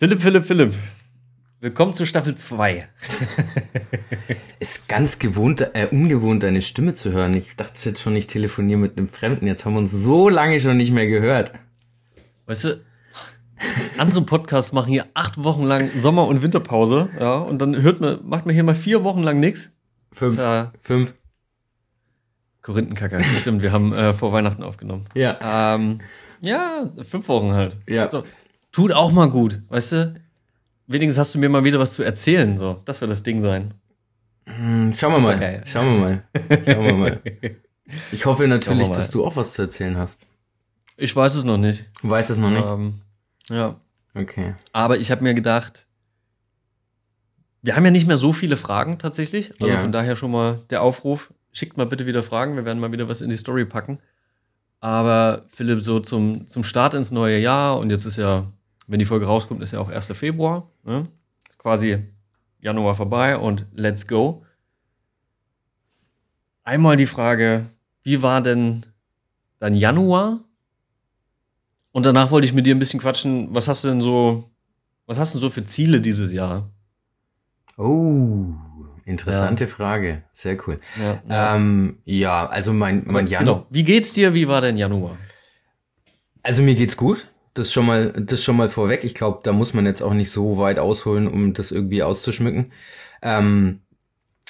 Philipp, Philipp, Philipp. Willkommen zu Staffel 2. Ist ganz gewohnt, äh, ungewohnt, deine Stimme zu hören. Ich dachte jetzt schon, ich telefoniere mit einem Fremden. Jetzt haben wir uns so lange schon nicht mehr gehört. Weißt du, andere Podcasts machen hier acht Wochen lang Sommer- und Winterpause, ja, und dann hört man, macht man hier mal vier Wochen lang nichts. Fünf. Ja Fünf. Korinthenkacker, stimmt, wir haben äh, vor Weihnachten aufgenommen. Ja. Ähm, ja, fünf Wochen halt. Ja. So, tut auch mal gut, weißt du? Wenigstens hast du mir mal wieder was zu erzählen, so. Das wird das Ding sein. Hm, Schauen wir mal. Geil. Schauen wir mal. Schauen wir mal. Ich hoffe natürlich, dass du auch was zu erzählen hast. Ich weiß es noch nicht. Du weißt es noch nicht? Ähm, ja. Okay. Aber ich habe mir gedacht, wir haben ja nicht mehr so viele Fragen tatsächlich. Also Ja. von daher schon mal der Aufruf, schickt mal bitte wieder Fragen. Wir werden mal wieder was in die Story packen. Aber Philipp, so zum, zum Start ins neue Jahr und jetzt ist ja, wenn die Folge rauskommt, ist ja auch 1. Februar. Ne? Ist quasi Januar vorbei und let's go. Einmal die Frage, wie war denn dein Januar? Und danach wollte ich mit dir ein bisschen quatschen. Was hast du denn so, was hast du denn so für Ziele dieses Jahr? Oh, interessante Frage. Sehr cool. Ja, Ja, ähm, ja also mein, mein Januar. Genau. Wie geht's dir? Wie war dein Januar? Also mir geht's gut. Das schon mal, das schon mal vorweg. Ich glaube, da muss man jetzt auch nicht so weit ausholen, um das irgendwie auszuschmücken. Ähm,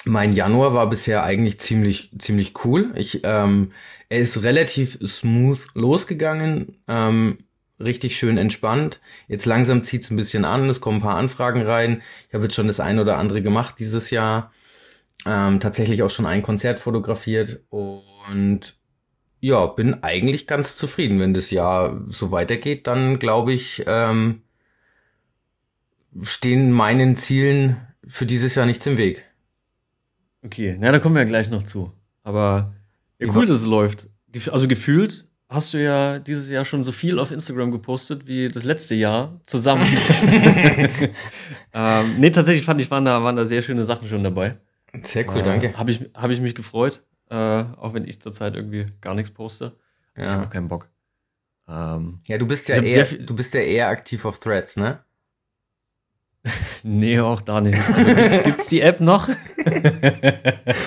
mein Januar war bisher eigentlich ziemlich, ziemlich cool. Ich, ähm, er ist relativ smooth losgegangen, ähm, richtig schön entspannt. Jetzt langsam zieht's ein bisschen an, es kommen ein paar Anfragen rein. Ich habe jetzt schon das ein oder andere gemacht dieses Jahr. Ähm, tatsächlich auch schon ein Konzert fotografiert und ja, bin eigentlich ganz zufrieden. Wenn das Jahr so weitergeht, dann glaube ich, ähm, stehen meinen Zielen für dieses Jahr nichts im Weg. Okay, na, da kommen wir ja gleich noch zu. Aber ja, cool, dass es läuft. Also gefühlt hast du ja dieses Jahr schon so viel auf Instagram gepostet wie das letzte Jahr zusammen. ähm, nee, tatsächlich fand ich, waren da, waren da sehr schöne Sachen schon dabei. Sehr cool, danke. Habe ich, hab ich mich gefreut, äh, auch wenn ich zurzeit irgendwie gar nichts poste. Ich habe Ja. auch keinen Bock. Ähm, ja, du bist ja eher, du bist ja eher aktiv auf Threads, ne? nee, auch da nicht. Also, gibt- gibt's die App noch?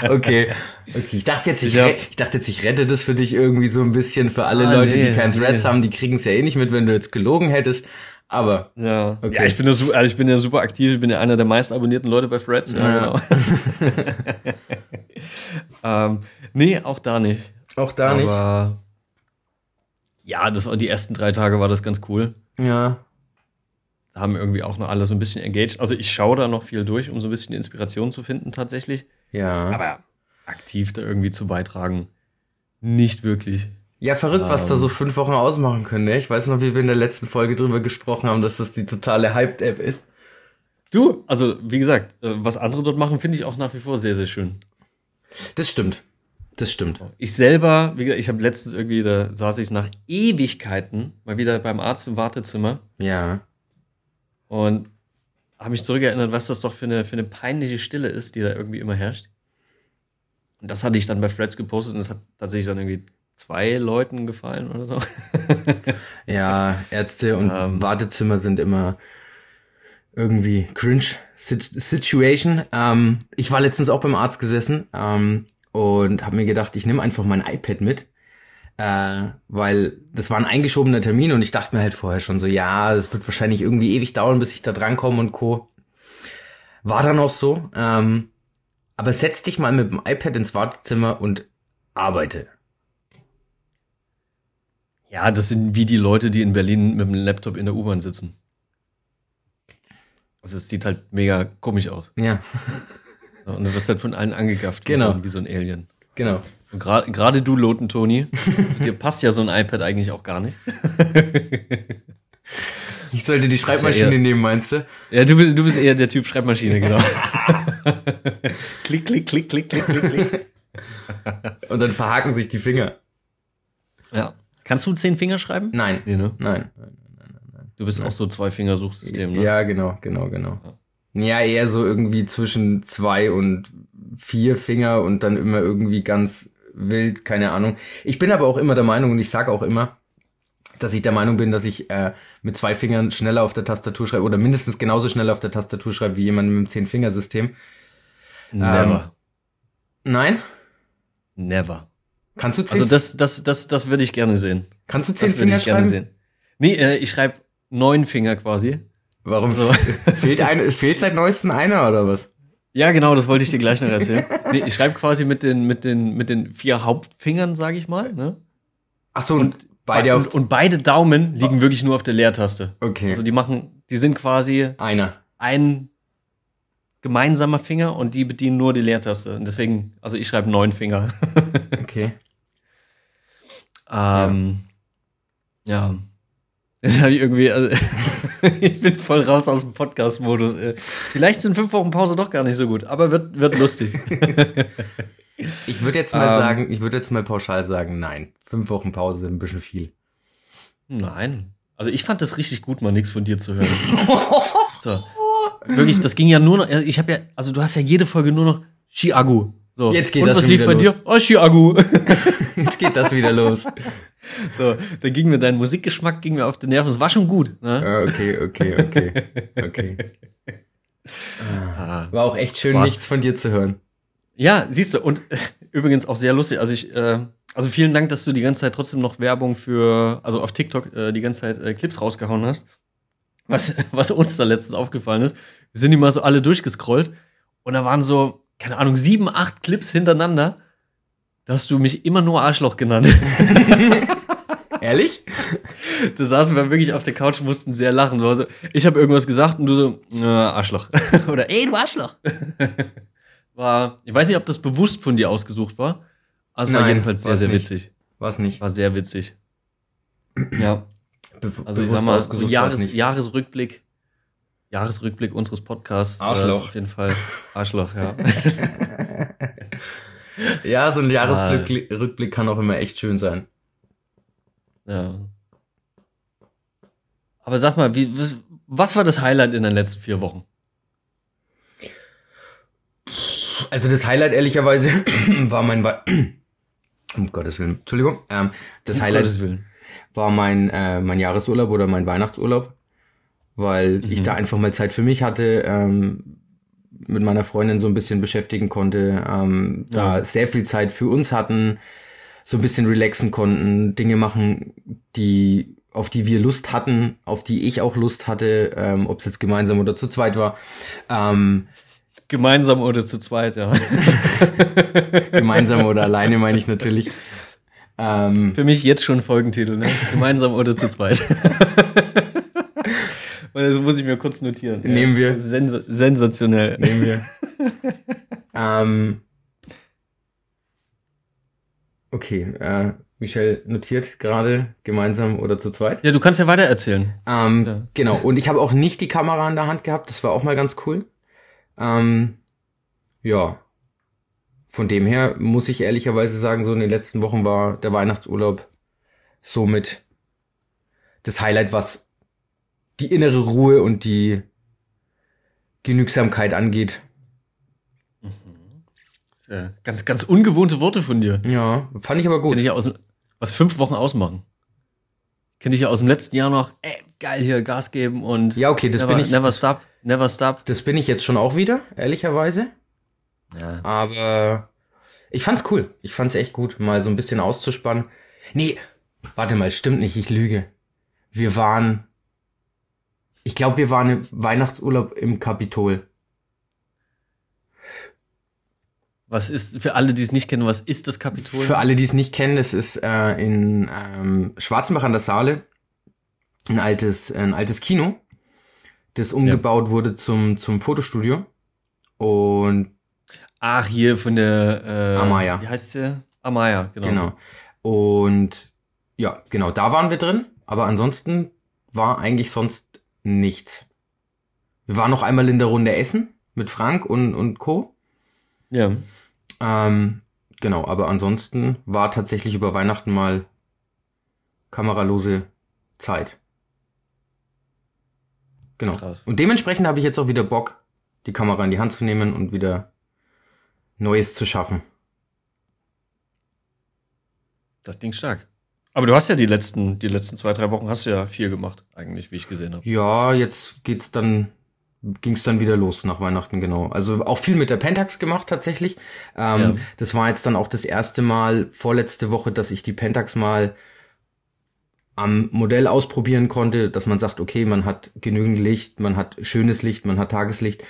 Okay. okay. Ich dachte jetzt, ich, Ja. ich dachte jetzt, ich rette das für dich irgendwie so ein bisschen für alle Ah, Leute, nee, die keinen Threads nee. haben, die kriegen es ja eh nicht mit, wenn du jetzt gelogen hättest. Aber Ja, Okay. ja ich, bin ja super, also ich bin ja super aktiv. Ich bin ja einer der meist abonnierten Leute bei Threads. Ja, Ja. genau. ähm, nee, auch da nicht. auch da Aber ja, das war die ersten drei Tage war das ganz cool. Ja. Da haben irgendwie auch noch alle so ein bisschen engaged. Also ich schaue da noch viel durch, um so ein bisschen Inspiration zu finden tatsächlich. Ja. Aber aktiv da irgendwie zu beitragen, nicht wirklich. Ja, verrückt, was da Ähm. so fünf Wochen ausmachen können. Ne? Ich weiß noch, wie wir in der letzten Folge drüber gesprochen haben, dass das die totale Hyped-App ist. Du, also wie gesagt, äh, was andere dort machen, finde ich auch nach wie vor sehr, sehr schön. Das stimmt. Das stimmt. Ich selber, wie gesagt, ich habe letztens irgendwie, da saß ich nach Ewigkeiten mal wieder beim Arzt im Wartezimmer Ja. und habe mich zurückerinnert, was das doch für eine, für eine peinliche Stille ist, die da irgendwie immer herrscht. Und das hatte ich dann bei Freds gepostet und es hat tatsächlich dann irgendwie zwei Leuten gefallen oder so. Ja, Ärzte und Ähm. Wartezimmer sind immer irgendwie cringe Sit Situation. Ähm, ich war letztens auch beim Arzt gesessen ähm, und habe mir gedacht, ich nehme einfach mein iPad mit. Äh, weil das war ein eingeschobener Termin und ich dachte mir halt vorher schon so, ja, es wird wahrscheinlich irgendwie ewig dauern, bis ich da drankomme und Co. War dann auch so. Ähm, aber setz dich mal mit dem iPad ins Wartezimmer und arbeite. Ja, das sind wie die Leute, die in Berlin mit dem Laptop in der U-Bahn sitzen. Also es sieht halt mega komisch aus. Ja, Ja, Und du wirst halt von allen angegafft, Genau. wie, so, ein- wie so ein Alien. genau. Und gra- gerade du, Loten Toni, dir passt ja so ein iPad eigentlich auch gar nicht. Ich sollte die ja Schreibmaschine eher- nehmen, meinst du? Ja, du bist, du bist eher der Typ Schreibmaschine, genau. klick, klick, klick, klick, klick, klick, klick. Und dann verhaken sich die Finger. Ja. Kannst du zehn Finger schreiben? Nein. Nee, ne? Nein. Du bist auch so Zwei-Finger-Suchsystem, ne? Ja, genau, genau, genau. Ja, eher so irgendwie zwischen zwei und vier Finger und dann immer irgendwie ganz wild, keine Ahnung. Ich bin aber auch immer der Meinung und ich sage auch immer, dass ich der Meinung bin, dass ich äh, mit zwei Fingern schneller auf der Tastatur schreibe oder mindestens genauso schnell auf der Tastatur schreibe wie jemand mit dem Zehn-Fingersystem. Never. Ähm, nein? Never. Kannst du zehn, Also das, das, das, das würde ich gerne sehen. kannst du zehn Das würde Finger ich gerne schreiben? sehen. Nee, äh, ich schreibe neun Finger quasi. Warum So. fehlt, ein, fehlt seit neuestem einer oder was? Ja, genau, das wollte ich dir gleich noch erzählen. nee, ich schreibe quasi mit den, mit den, mit den vier Hauptfingern, sage ich mal. Ne? Ach so, und beide auf. und, und beide Daumen liegen wirklich nur auf der Leertaste. Okay, Also die machen, die sind quasi einer. ein gemeinsamer Finger und die bedienen nur die Leertaste. Und deswegen, also ich schreibe neun Finger. Okay. ähm, ja. Jetzt habe ich irgendwie, also, ich bin voll raus aus dem Podcast-Modus. Äh, Vielleicht sind fünf Wochen Pause doch gar nicht so gut, aber wird, wird lustig. Ich würde jetzt mal Ähm. sagen, ich würde jetzt mal pauschal sagen, nein. Fünf Wochen Pause sind ein bisschen viel. Nein. Also ich fand das richtig gut, mal nichts von dir zu hören. So. Wirklich, das ging ja nur noch, ich habe ja, also du hast ja jede Folge nur noch Chiagu. So. Jetzt geht Und das was lief wieder bei los. dir? Oh, Chiagu. Jetzt geht das wieder los. So, da ging mir dein Musikgeschmack ging mir auf den Nerven. Es war schon gut. Ne? Ah, okay, okay, okay, okay. Ah. War auch echt schön, Was? nichts von dir zu hören. Ja, siehst du, und äh, übrigens auch sehr lustig. Also ich, äh, also vielen Dank, dass du die ganze Zeit trotzdem noch Werbung für, also auf TikTok äh, die ganze Zeit äh, Clips rausgehauen hast. Was, was uns da letztens aufgefallen ist. Wir sind die mal so alle durchgescrollt und da waren so, keine Ahnung, sieben, acht Clips hintereinander. Da hast du mich immer nur Arschloch genannt. Ehrlich? Da saßen wir wirklich auf der Couch und mussten sehr lachen. War so, ich habe irgendwas gesagt und du so, äh, Arschloch. Oder ey, du Arschloch. war, ich weiß nicht, ob das bewusst von dir ausgesucht war. Aber es war Nein, jedenfalls sehr, sehr nicht. witzig. War's nicht. War sehr witzig. Ja, Be also ich sag mal, so Jahres. Jahresrückblick. Jahresrückblick unseres Podcasts. äh, Arschloch. auf jeden Fall Arschloch, ja. Ja, so ein Ah. Jahresrückblick Rückblick kann auch immer echt schön sein. ja. Aber sag mal, wie, was, was war das Highlight in den letzten vier Wochen? Also das Highlight ehrlicherweise war mein Wei um Gottes Willen, Entschuldigung. Ähm, das Um Highlight war mein äh, mein Jahresurlaub oder mein Weihnachtsurlaub, weil ich Mhm. da einfach mal Zeit für mich hatte, ähm, mit meiner Freundin so ein bisschen beschäftigen konnte, ähm, da Ja. sehr viel Zeit für uns hatten, so ein bisschen relaxen konnten, Dinge machen, die auf die wir Lust hatten, auf die ich auch Lust hatte, ähm, ob es jetzt gemeinsam oder zu zweit war. Ähm, Gemeinsam oder zu zweit, ja. gemeinsam oder alleine meine ich natürlich. Ähm, Für mich jetzt schon Folgentitel, ne? Gemeinsam oder zu zweit. Und das muss ich mir kurz notieren. Nehmen wir. Sens sensationell. nehmen wir. ähm, okay, äh, Michelle notiert gerade gemeinsam oder zu zweit. Ja, du kannst ja weiter erzählen. Ähm, Ja. Genau, und ich habe auch nicht die Kamera in der Hand gehabt, das war auch mal ganz cool. Ähm, ja, von dem her muss ich ehrlicherweise sagen, so in den letzten Wochen war der Weihnachtsurlaub somit das Highlight, was die innere Ruhe und die Genügsamkeit angeht. Ja, ganz, ganz ungewohnte Worte von dir. Ja, fand ich aber gut. Kenn ich ja aus was fünf Wochen ausmachen. Kenn ich ja aus dem letzten Jahr noch, ey, geil hier, Gas geben und Ja, okay, das never, bin ich. never stop, never stop. das bin ich jetzt schon auch wieder, ehrlicherweise. Ja. Aber ich fand's cool. Ich fand's echt gut, mal so ein bisschen auszuspannen. Nee, warte mal, stimmt nicht, ich lüge. Wir waren, ich glaube, wir waren im Weihnachtsurlaub im Kapitol. Was ist, für alle, die es nicht kennen, was ist das Kapitol? Für alle, die es nicht kennen, das ist äh, in ähm, Schwarzenbach an der Saale ein altes, ein altes Kino, das umgebaut wurde zum, zum Fotostudio. Und Ach, hier von der äh, Amaya. Wie heißt der? Amaya, genau. Genau. Und ja, genau, da waren wir drin, aber ansonsten war eigentlich sonst nichts. Wir waren noch einmal in der Runde essen mit Frank und, und Co. Ja. Ähm, genau, aber ansonsten war tatsächlich über Weihnachten mal kameralose Zeit. Genau. Krass. Und dementsprechend habe ich jetzt auch wieder Bock, die Kamera in die Hand zu nehmen und wieder Neues zu schaffen. Das Ding stark. Aber du hast ja die letzten, die letzten zwei, drei Wochen hast du ja viel gemacht, eigentlich, wie ich gesehen habe. Ja, jetzt geht's dann, ging's dann wieder los nach Weihnachten, genau. Also auch viel mit der Pentax gemacht tatsächlich. Ähm, ja. Das war jetzt dann auch das erste Mal vorletzte Woche, dass ich die Pentax mal am Modell ausprobieren konnte, dass man sagt, okay, man hat genügend Licht, man hat schönes Licht, man hat Tageslicht,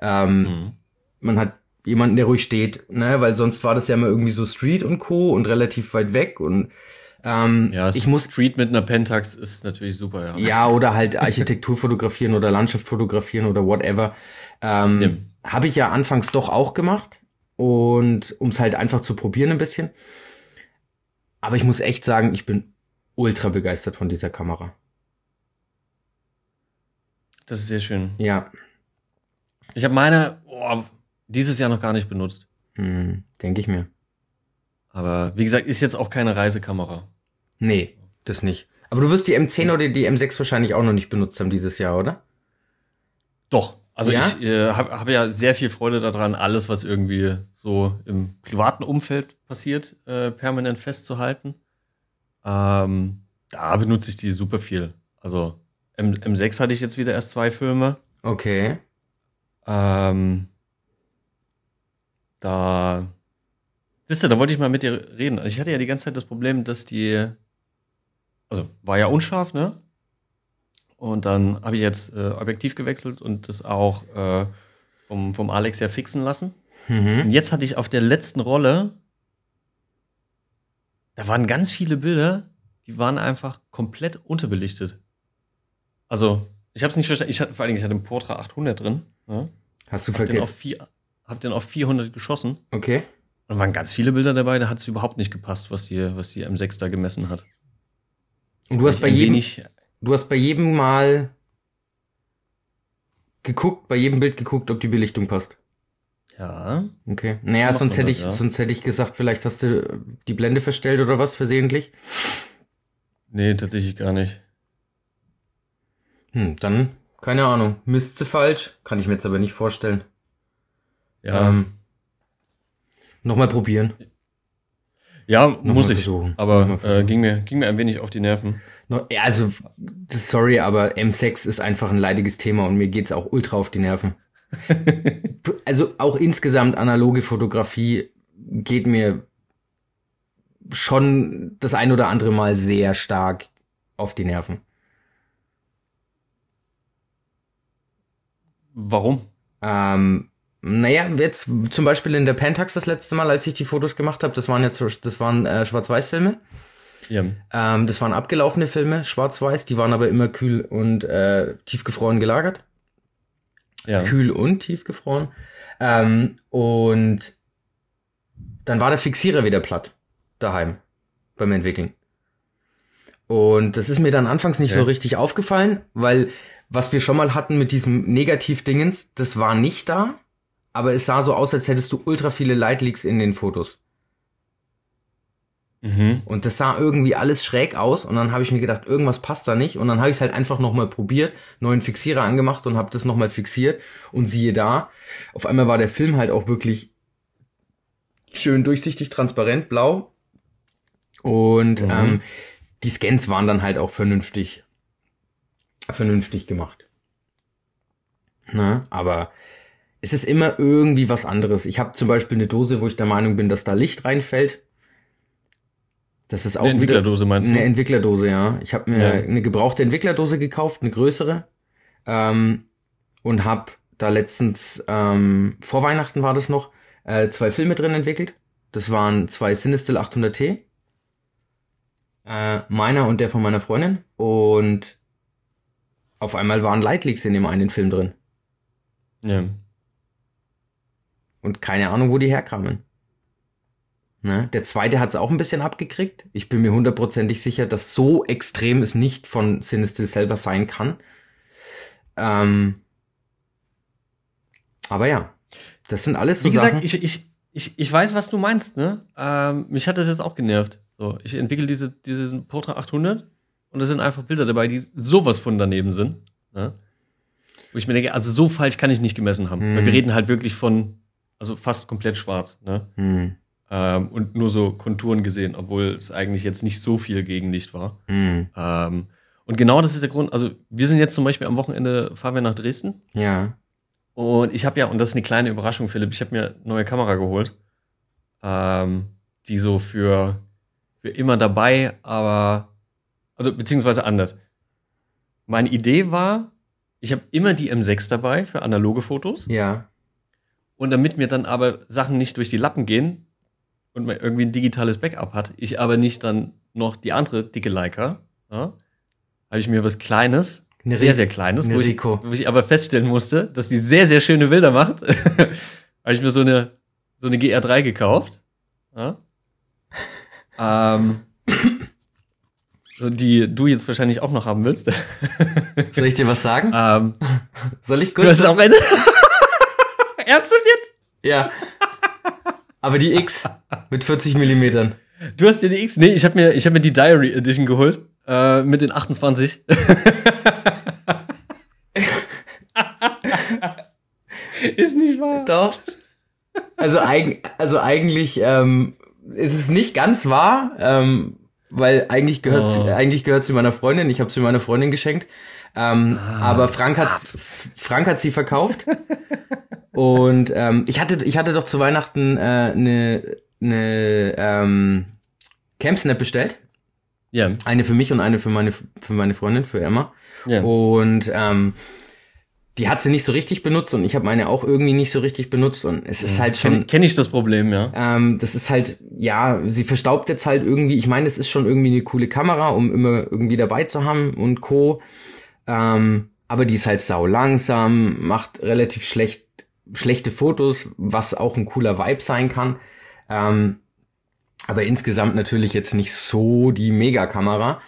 ähm, mhm. man hat jemanden, der ruhig steht, ne, weil sonst war das ja immer irgendwie so Street und Co. und relativ weit weg und ähm, ja, ich muss Street mit einer Pentax ist natürlich super, ja. Ja, oder halt Architektur fotografieren oder Landschaft fotografieren oder whatever. Ähm, ja. Habe ich ja anfangs doch auch gemacht und um es halt einfach zu probieren ein bisschen. Aber ich muss echt sagen, ich bin ultra begeistert von dieser Kamera. Das ist sehr schön. Ja. Ich habe meine oh, dieses Jahr noch gar nicht benutzt. Hm, Denke ich mir. Aber wie gesagt, ist jetzt auch keine Reisekamera. Nee, das nicht. Aber du wirst die M10 oder die M6 wahrscheinlich auch noch nicht benutzt haben dieses Jahr, oder? Doch. Also ja? ich äh, habe hab ja sehr viel Freude daran, alles, was irgendwie so im privaten Umfeld passiert, äh, permanent festzuhalten. Ähm, da benutze ich die super viel. Also M M6 hatte ich jetzt wieder erst zwei Filme. Okay. Ähm, da. Wisst ihr, da wollte ich mal mit dir reden. Also ich hatte ja die ganze Zeit das Problem, dass die. Also war ja unscharf, ne? Und dann habe ich jetzt äh, Objektiv gewechselt und das auch äh, vom, vom Alex ja fixen lassen. Mhm. Und jetzt hatte ich auf der letzten Rolle da waren ganz viele Bilder, die waren einfach komplett unterbelichtet. Also, ich habe es nicht verstanden. Ich hatte, vor allem, ich hatte einen Portra 800 drin. Ne? Hast du hab vergessen? Den auf vier, hab den auf 400 geschossen. Okay. Und da waren ganz viele Bilder dabei, da hat es überhaupt nicht gepasst, was die, was die M6 da gemessen hat. Und du hast bei jedem, du hast bei jedem Mal geguckt, bei jedem Bild geguckt, ob die Belichtung passt. Ja. Okay. Naja, sonst hätte ich, ja. sonst hätte ich gesagt, vielleicht hast du die Blende verstellt oder was versehentlich. Nee, tatsächlich gar nicht. Hm, dann, keine Ahnung. Misst sie falsch? Kann ich mir jetzt aber nicht vorstellen. Ja. Ähm, Nochmal probieren. Ja, Noch muss ich. Versuchen. Aber äh, ging, mir, ging mir ein wenig auf die Nerven. No, also, sorry, aber M6 ist einfach ein leidiges Thema und mir geht's auch ultra auf die Nerven. also auch insgesamt analoge Fotografie geht mir schon das ein oder andere Mal sehr stark auf die Nerven. Warum? Ähm, naja, jetzt zum Beispiel in der Pentax das letzte Mal, als ich die Fotos gemacht habe, das waren jetzt das waren äh, Schwarz-Weiß-Filme. Ja. Ähm, das waren abgelaufene Filme, schwarz-weiß, die waren aber immer kühl und äh, tiefgefroren gelagert ja. kühl und tiefgefroren. Ähm, und dann war der Fixierer wieder platt daheim beim Entwickeln. Und das ist mir dann anfangs nicht okay. so richtig aufgefallen, weil was wir schon mal hatten mit diesem Negativ-Dingens, das war nicht da, aber es sah so aus, als hättest du ultra viele Lightleaks in den Fotos. Mhm. Und das sah irgendwie alles schräg aus und dann habe ich mir gedacht, irgendwas passt da nicht und dann habe ich es halt einfach nochmal probiert, neuen Fixierer angemacht und habe das nochmal fixiert und siehe da, auf einmal war der Film halt auch wirklich schön durchsichtig, transparent, blau und mhm. ähm, die Scans waren dann halt auch vernünftig, vernünftig gemacht. Na, aber es ist immer irgendwie was anderes. Ich habe zum Beispiel eine Dose, wo ich der Meinung bin, dass da Licht reinfällt das ist auch eine Entwicklerdose meinst du? Eine Entwicklerdose, ja. Ich habe mir ja. eine gebrauchte Entwicklerdose gekauft, eine größere, ähm, und habe da letztens ähm, vor Weihnachten war das noch äh, zwei Filme drin entwickelt. Das waren zwei Cinestill 800T, äh, meiner und der von meiner Freundin. Und auf einmal waren Lightleaks in dem einen Film drin. Ja. Und keine Ahnung, wo die herkamen. Ne? Der zweite hat es auch ein bisschen abgekriegt. Ich bin mir hundertprozentig sicher, dass so extrem es nicht von Sinistil selber sein kann. Ähm, aber ja, das sind alles so Wie gesagt, Sachen. Ich, ich, ich, ich weiß, was du meinst. Ne? Ähm, mich hat das jetzt auch genervt. So, ich entwickle diese, diesen Portra 800 und da sind einfach Bilder dabei, die sowas von daneben sind. Ne? Wo ich mir denke, also so falsch kann ich nicht gemessen haben. Hm. Weil wir reden halt wirklich von, also fast komplett schwarz. Ne? Hm. ähm, und nur so Konturen gesehen, obwohl es eigentlich jetzt nicht so viel Gegenlicht war. Hm. Ähm, und genau das ist der Grund. Also, wir sind jetzt zum Beispiel am Wochenende, fahren wir nach Dresden. Ja. Und ich habe ja, und das ist eine kleine Überraschung, Philipp, ich habe mir eine neue Kamera geholt, ähm, die so für, für immer dabei, aber, also beziehungsweise anders. Meine Idee war, ich habe immer die M6 dabei für analoge Fotos. Ja. Und damit mir dann aber Sachen nicht durch die Lappen gehen und man irgendwie ein digitales Backup hat, ich aber nicht dann noch die andere dicke Leica, ja, habe ich mir was Kleines, Eine sehr, sehr Kleines, eine wo ich, wo ich aber feststellen musste, dass die sehr, sehr schöne Bilder macht, habe ich mir so eine, so eine GR3 gekauft. Ja, ähm, die du jetzt wahrscheinlich auch noch haben willst. Soll ich dir was sagen? ähm, Soll ich du kurz? hast auch eine. Ernsthaft jetzt? Ja. Aber die X mit 40 Millimetern. Du hast dir die X? Nee, ich habe mir, ich hab mir die Diary Edition geholt. Äh, mit den 28. Ist nicht wahr. Doch. Also, eig also eigentlich ähm, ist es nicht ganz wahr, ähm, weil eigentlich gehört Oh. eigentlich gehört sie meiner Freundin. Ich habe sie meiner Freundin geschenkt. Ähm, Ah. aber Frank hat Frank hat sie verkauft. Und ähm, ich hatte ich hatte doch zu Weihnachten eine äh, ne, ähm, Campsnap bestellt. Ja, Eine für mich und eine für meine für meine Freundin für Emma. ja. Und ähm, die hat sie nicht so richtig benutzt und ich habe meine auch irgendwie nicht so richtig benutzt und es ist halt schon Kenne kenn ich das Problem, ja. ähm, das ist halt, ja, sie verstaubt jetzt halt irgendwie. Ich meine, es ist schon irgendwie eine coole Kamera, um immer irgendwie dabei zu haben und Co. Ähm, aber die ist halt sau langsam, macht relativ schlecht, schlechte Fotos, was auch ein cooler Vibe sein kann. Ähm, aber insgesamt natürlich jetzt nicht so die Megakamera.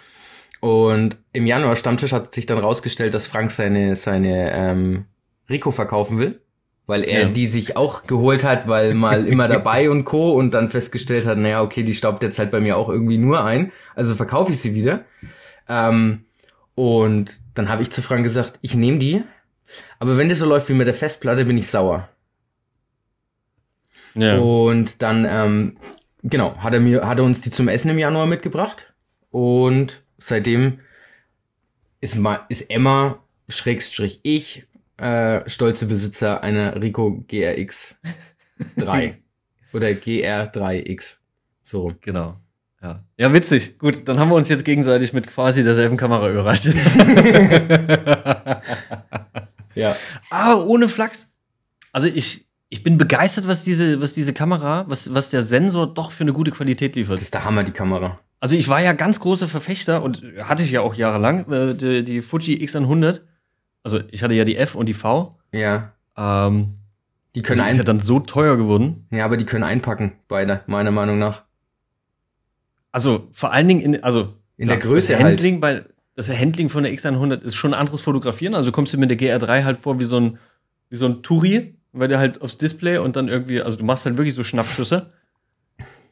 Und im Januar Stammtisch hat sich dann rausgestellt, dass Frank seine, seine ähm, Rico verkaufen will. Weil er Ja. die sich auch geholt hat, weil mal immer dabei und Co. und dann festgestellt hat, naja, okay, die staubt jetzt halt bei mir auch irgendwie nur ein. Also verkaufe ich sie wieder. Ähm, und dann habe ich zu Frank gesagt, ich nehme die. Aber wenn das so läuft wie mit der Festplatte, bin ich sauer. ja. Und dann, ähm, genau, hat er mir, hat er uns die zum Essen im Januar mitgebracht. Und seitdem ist, ma, ist Emma, Schrägstrich ich, äh, stolze Besitzer einer Rico GRX 3. Oder GR3X. So. Genau. Ja. ja, witzig. Gut, dann haben wir uns jetzt gegenseitig mit quasi derselben Kamera überrascht. Ja. Aber ohne Flachs. Also ich, ich bin begeistert, was diese, was diese Kamera, was, was der Sensor doch für eine gute Qualität liefert. Das ist der Hammer, die Kamera. Also ich war ja ganz großer Verfechter und hatte ich ja auch jahrelang, äh, die, die Fuji X100. Also ich hatte ja die F und die V. Ja. Ähm, Die können die ist ja dann so teuer geworden. ja, aber die können einpacken, beide, meiner Meinung nach. Also vor allen Dingen in, also In der klar, Größe das halt. Handling bei das Handling von der X100 ist schon ein anderes Fotografieren. Also kommst du mit der GR3 halt vor wie so ein wie so ein Touri, weil der halt aufs Display und dann irgendwie, also du machst halt wirklich so Schnappschüsse.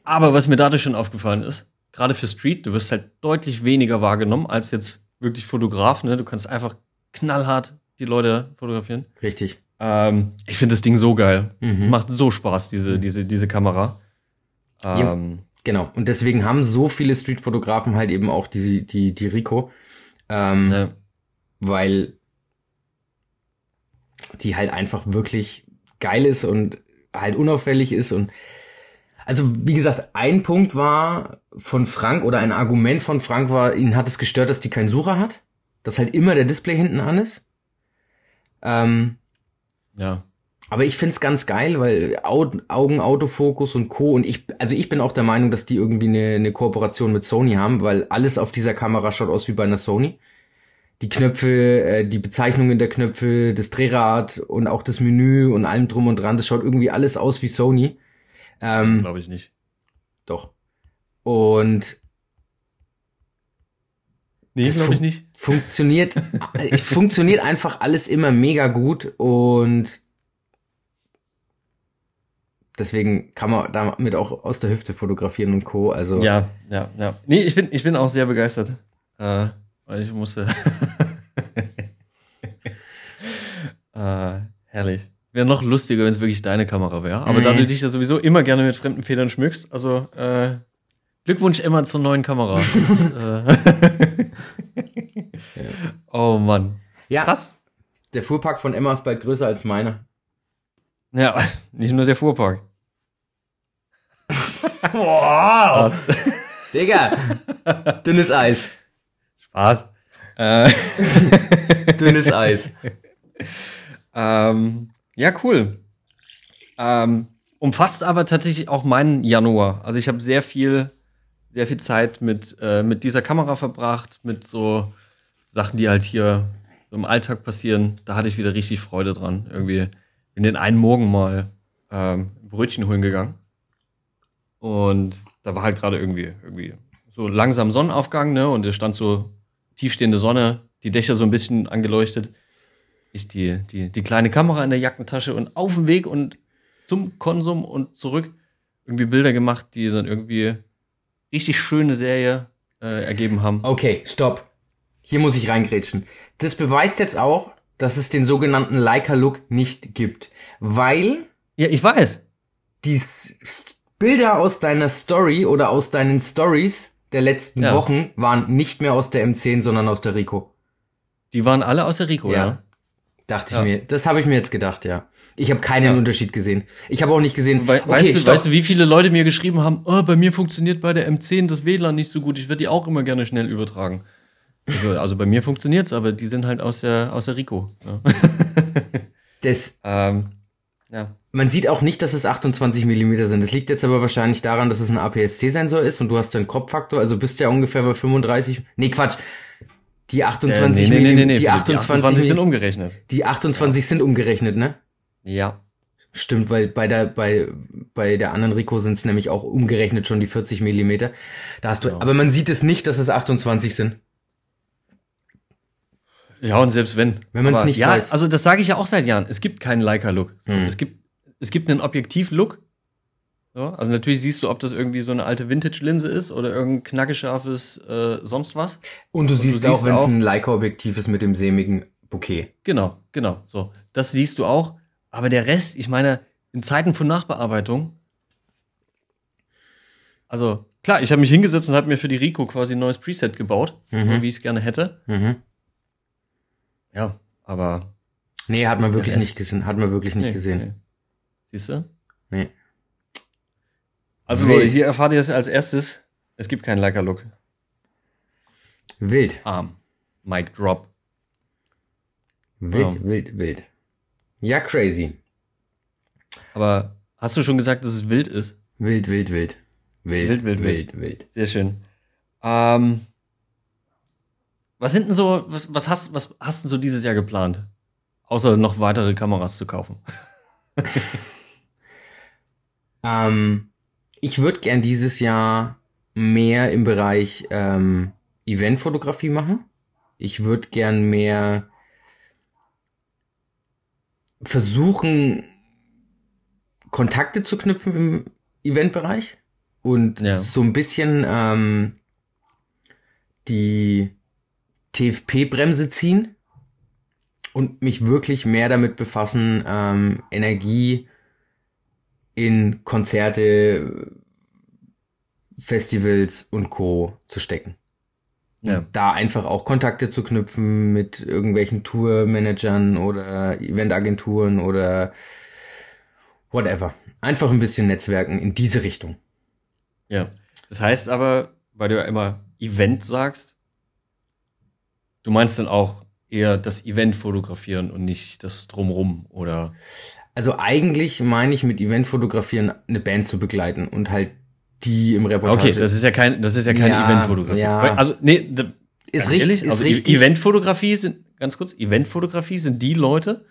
Aber was mir dadurch schon aufgefallen ist, gerade für Street, du wirst halt deutlich weniger wahrgenommen als jetzt wirklich Fotograf. Ne? Du kannst einfach knallhart die Leute fotografieren. Richtig. Ähm, ich finde das Ding so geil. Mhm. Macht so Spaß, diese, diese, diese Kamera. Ja. Ähm, Genau. Und deswegen haben so viele Streetfotografen halt eben auch die, die, die Rico. Ähm, ja. weil die halt einfach wirklich geil ist und halt unauffällig ist und also wie gesagt, ein Punkt war von Frank oder ein Argument von Frank war, ihn hat es gestört, dass die keinen Sucher hat, dass halt immer der Display hinten an ist. Ähm, ja. Aber ich find's ganz geil, weil Au Augen, Autofokus und Co. Und ich, also ich bin auch der Meinung, dass die irgendwie eine, eine Kooperation mit Sony haben, weil alles auf dieser Kamera schaut aus wie bei einer Sony. Die Knöpfe, äh, die Bezeichnungen der Knöpfe, das Drehrad und auch das Menü und allem drum und dran, das schaut irgendwie alles aus wie Sony. Ähm, Glaube ich nicht. doch. Und Nee, Das glaube ich nicht. funktioniert, es funktioniert einfach alles immer mega gut und deswegen kann man damit auch aus der Hüfte fotografieren und Co. Also Ja, ja, ja. Nee, ich bin, ich bin auch sehr begeistert. Äh, weil ich musste. äh, herrlich. Wäre noch lustiger, wenn es wirklich deine Kamera wäre. Aber da Mhm. du dich ja sowieso immer gerne mit fremden Federn schmückst, also äh, Glückwunsch immer zur neuen Kamera. Das, äh, oh Mann. Ja, Krass. der Fuhrpark von Emma ist bald größer als meiner. Ja, nicht nur der Fuhrpark. Boah! Spaß. Digga! Dünnes Eis. Spaß. Äh, Dünnes Eis. ähm, ja, cool. Ähm, umfasst aber tatsächlich auch meinen Januar. Also ich habe sehr viel, sehr viel Zeit mit, äh, mit dieser Kamera verbracht, mit so Sachen, die halt hier so im Alltag passieren. Da hatte ich wieder richtig Freude dran. Irgendwie in den einen Morgen mal ähm, Brötchen holen gegangen. Und da war halt gerade irgendwie, irgendwie so langsam Sonnenaufgang, ne? Und es stand so tiefstehende Sonne, die Dächer so ein bisschen angeleuchtet. Ich die, die, die kleine Kamera in der Jackentasche und auf dem Weg und zum Konsum und zurück irgendwie Bilder gemacht, die dann irgendwie richtig schöne Serie äh, ergeben haben. Okay, stopp. Hier muss ich reingrätschen. Das beweist jetzt auch, dass es den sogenannten Leica-Look nicht gibt. Weil Ja, ich weiß. die S Bilder aus deiner Story oder aus deinen Stories der letzten Ja. Wochen waren nicht mehr aus der M10, sondern aus der Rico. Die waren alle aus der Rico, Ja. ja. Dachte ich Ja. mir. Das habe ich mir jetzt gedacht, ja. Ich habe keinen Ja. Unterschied gesehen. Ich habe auch nicht gesehen. Wei okay, weißt, du, weißt du, wie viele Leute mir geschrieben haben, oh, bei mir funktioniert bei der M10 das WLAN nicht so gut, ich würde die auch immer gerne schnell übertragen. Also, also bei mir funktioniert's, aber die sind halt aus der, aus der Rico. Ja. das, ähm, ja. Man sieht auch nicht, dass es 28 mm sind. Das liegt jetzt aber wahrscheinlich daran, dass es ein APS-C-Sensor ist und du hast einen Crop-Faktor, also bist ja ungefähr bei 35. Nee, Quatsch. Die 28 Äh, nee, nee, nee, nee, die Philipp, 28, sind umgerechnet. die 28 sind umgerechnet, ne? Ja. Stimmt, weil bei der, bei, bei der anderen Rico sind es nämlich auch umgerechnet schon die 40 Millimeter. Da hast du, aber man sieht es nicht, dass es 28 sind. Ja, und selbst wenn. Wenn man's Aber nicht ja, weiß. Also das sage ich ja auch seit Jahren. Es gibt keinen Leica-Look. So, Hm. Es, gibt, es gibt einen Objektiv-Look. So, also natürlich siehst du, ob das irgendwie so eine alte Vintage-Linse ist oder irgendein knackescharfes äh, sonst was. Und du siehst, siehst auch, wenn es ein Leica-Objektiv ist mit dem sämigen Bouquet. Genau, genau. So, das siehst du auch. Aber der Rest, ich meine, in Zeiten von Nachbearbeitung, also klar, ich habe mich hingesetzt und habe mir für die Rico quasi ein neues Preset gebaut, Mhm. wie ich es gerne hätte. Mhm. Ja, aber Nee, hat man wirklich nicht gesehen. Hat man wirklich nicht nee, gesehen. Nee. Siehst du? Nee. Also Wild. Leute, hier erfahrt ihr es als erstes. Es gibt keinen Leica-Look. Wild. Arm. Mic Drop. Wild, Ja. wild, wild. Ja, crazy. Aber hast du schon gesagt, dass es wild ist? Wild, wild, wild. Wild, Wild, wild, wild, wild. Sehr schön. Ähm, was sind denn so, was, was, hast, was hast du so dieses Jahr geplant? Außer noch weitere Kameras zu kaufen. Ähm, ich würde gern dieses Jahr mehr im Bereich ähm, Eventfotografie machen. Ich würde gern mehr versuchen, Kontakte zu knüpfen im Eventbereich und Ja. so ein bisschen ähm, die TFP-Bremse ziehen und mich wirklich mehr damit befassen, ähm, Energie in Konzerte, Festivals und Co. zu stecken. Ja. Da einfach auch Kontakte zu knüpfen mit irgendwelchen Tourmanagern oder Eventagenturen oder whatever. Einfach ein bisschen Netzwerken in diese Richtung. Ja. Das heißt aber, weil du ja immer Event sagst, du meinst dann auch eher das Event fotografieren und nicht das Drumrum oder. Also eigentlich meine ich mit Eventfotografieren eine Band zu begleiten und halt die im Reportage. Okay, das ist ja kein, das ist ja keine Ja, Eventfotografie. ja. Also, nee, da, Ist richtig- ehrlich, ist also richtig. Eventfotografie sind, ganz kurz, Eventfotografie sind die Leute,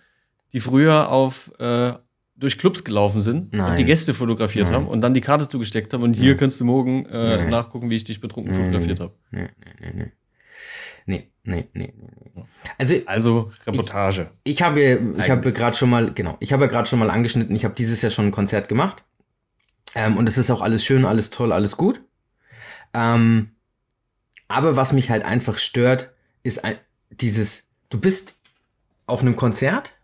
die früher auf, äh, durch Clubs gelaufen sind Nein. und die Gäste fotografiert Nein. haben und dann die Karte zugesteckt haben und hier kannst du morgen äh, Nein. nachgucken, wie ich dich betrunken Nein. fotografiert habe. nee, nee, nee, nee. Nee, nee, nee. Also Also Reportage. Ich habe, ich habe gerade schon mal, genau, ich habe ja gerade schon mal angeschnitten, ich habe dieses Jahr schon ein Konzert gemacht. Ähm, und es ist auch alles schön, alles toll, alles gut. Ähm, aber was mich halt einfach stört, ist ein, dieses, du bist auf einem Konzert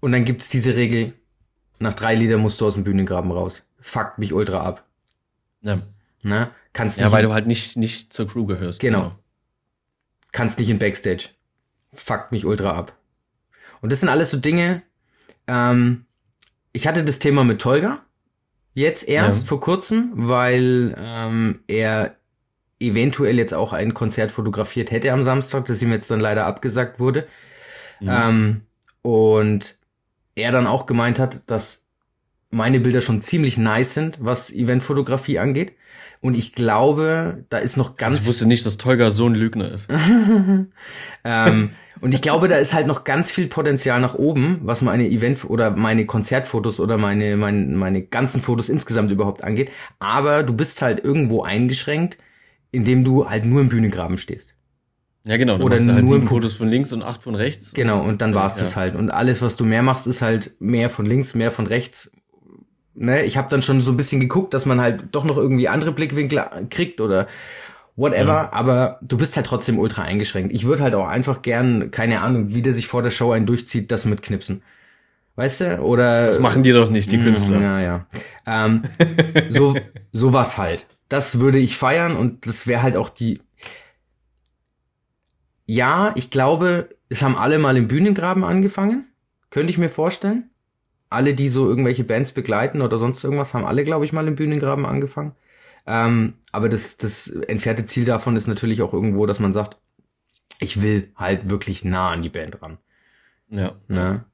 Und dann gibt's diese Regel, nach drei Liedern musst du aus dem Bühnengraben raus. Fuckt mich ultra ab. Ja, Ne? Kannst ja weil du halt nicht, nicht zur Crew gehörst. Genau. kannst nicht in Backstage. Fuckt mich ultra ab. Und das sind alles so Dinge, ähm, ich hatte das Thema mit Tolga jetzt erst Ja. vor kurzem, weil ähm, er eventuell jetzt auch ein Konzert fotografiert hätte am Samstag, das ihm jetzt dann leider abgesagt wurde. Mhm. Ähm, und er dann auch gemeint hat, dass meine Bilder schon ziemlich nice sind, was Eventfotografie angeht. Und ich glaube, da ist noch ganz ich wusste nicht, dass Tolga so ein Lügner ist. ähm, und ich glaube, da ist halt noch ganz viel Potenzial nach oben, was meine Event- oder meine Konzertfotos oder meine, meine, meine ganzen Fotos insgesamt überhaupt angeht. Aber du bist halt irgendwo eingeschränkt, indem du halt nur im Bühnengraben stehst. Ja, genau. Dann Oder machst du halt nur im sieben Fotos von links und acht von rechts. Genau, und dann war's Ja. das halt. Und alles, was du mehr machst, ist halt mehr von links, mehr von rechts. Ne? Ich habe dann schon so ein bisschen geguckt, dass man halt doch noch irgendwie andere Blickwinkel kriegt oder whatever, aber du bist halt trotzdem ultra eingeschränkt. Ich würde halt auch einfach gern, keine Ahnung, wie der sich vor der Show einen durchzieht, das mitknipsen. Weißt du? Oder Das machen die doch nicht, die Künstler. Ja, ja. Ähm, so, sowas halt. Das würde ich feiern und das wäre halt auch die. Ja, ich glaube, es haben alle mal im Bühnengraben angefangen. Könnte ich mir vorstellen. Alle, die so irgendwelche Bands begleiten oder sonst irgendwas, haben alle, glaube ich, mal im Bühnengraben angefangen. Ähm, aber das, das entfernte Ziel davon ist natürlich auch irgendwo, dass man sagt, ich will halt wirklich nah an die Band ran. Ja. Ne?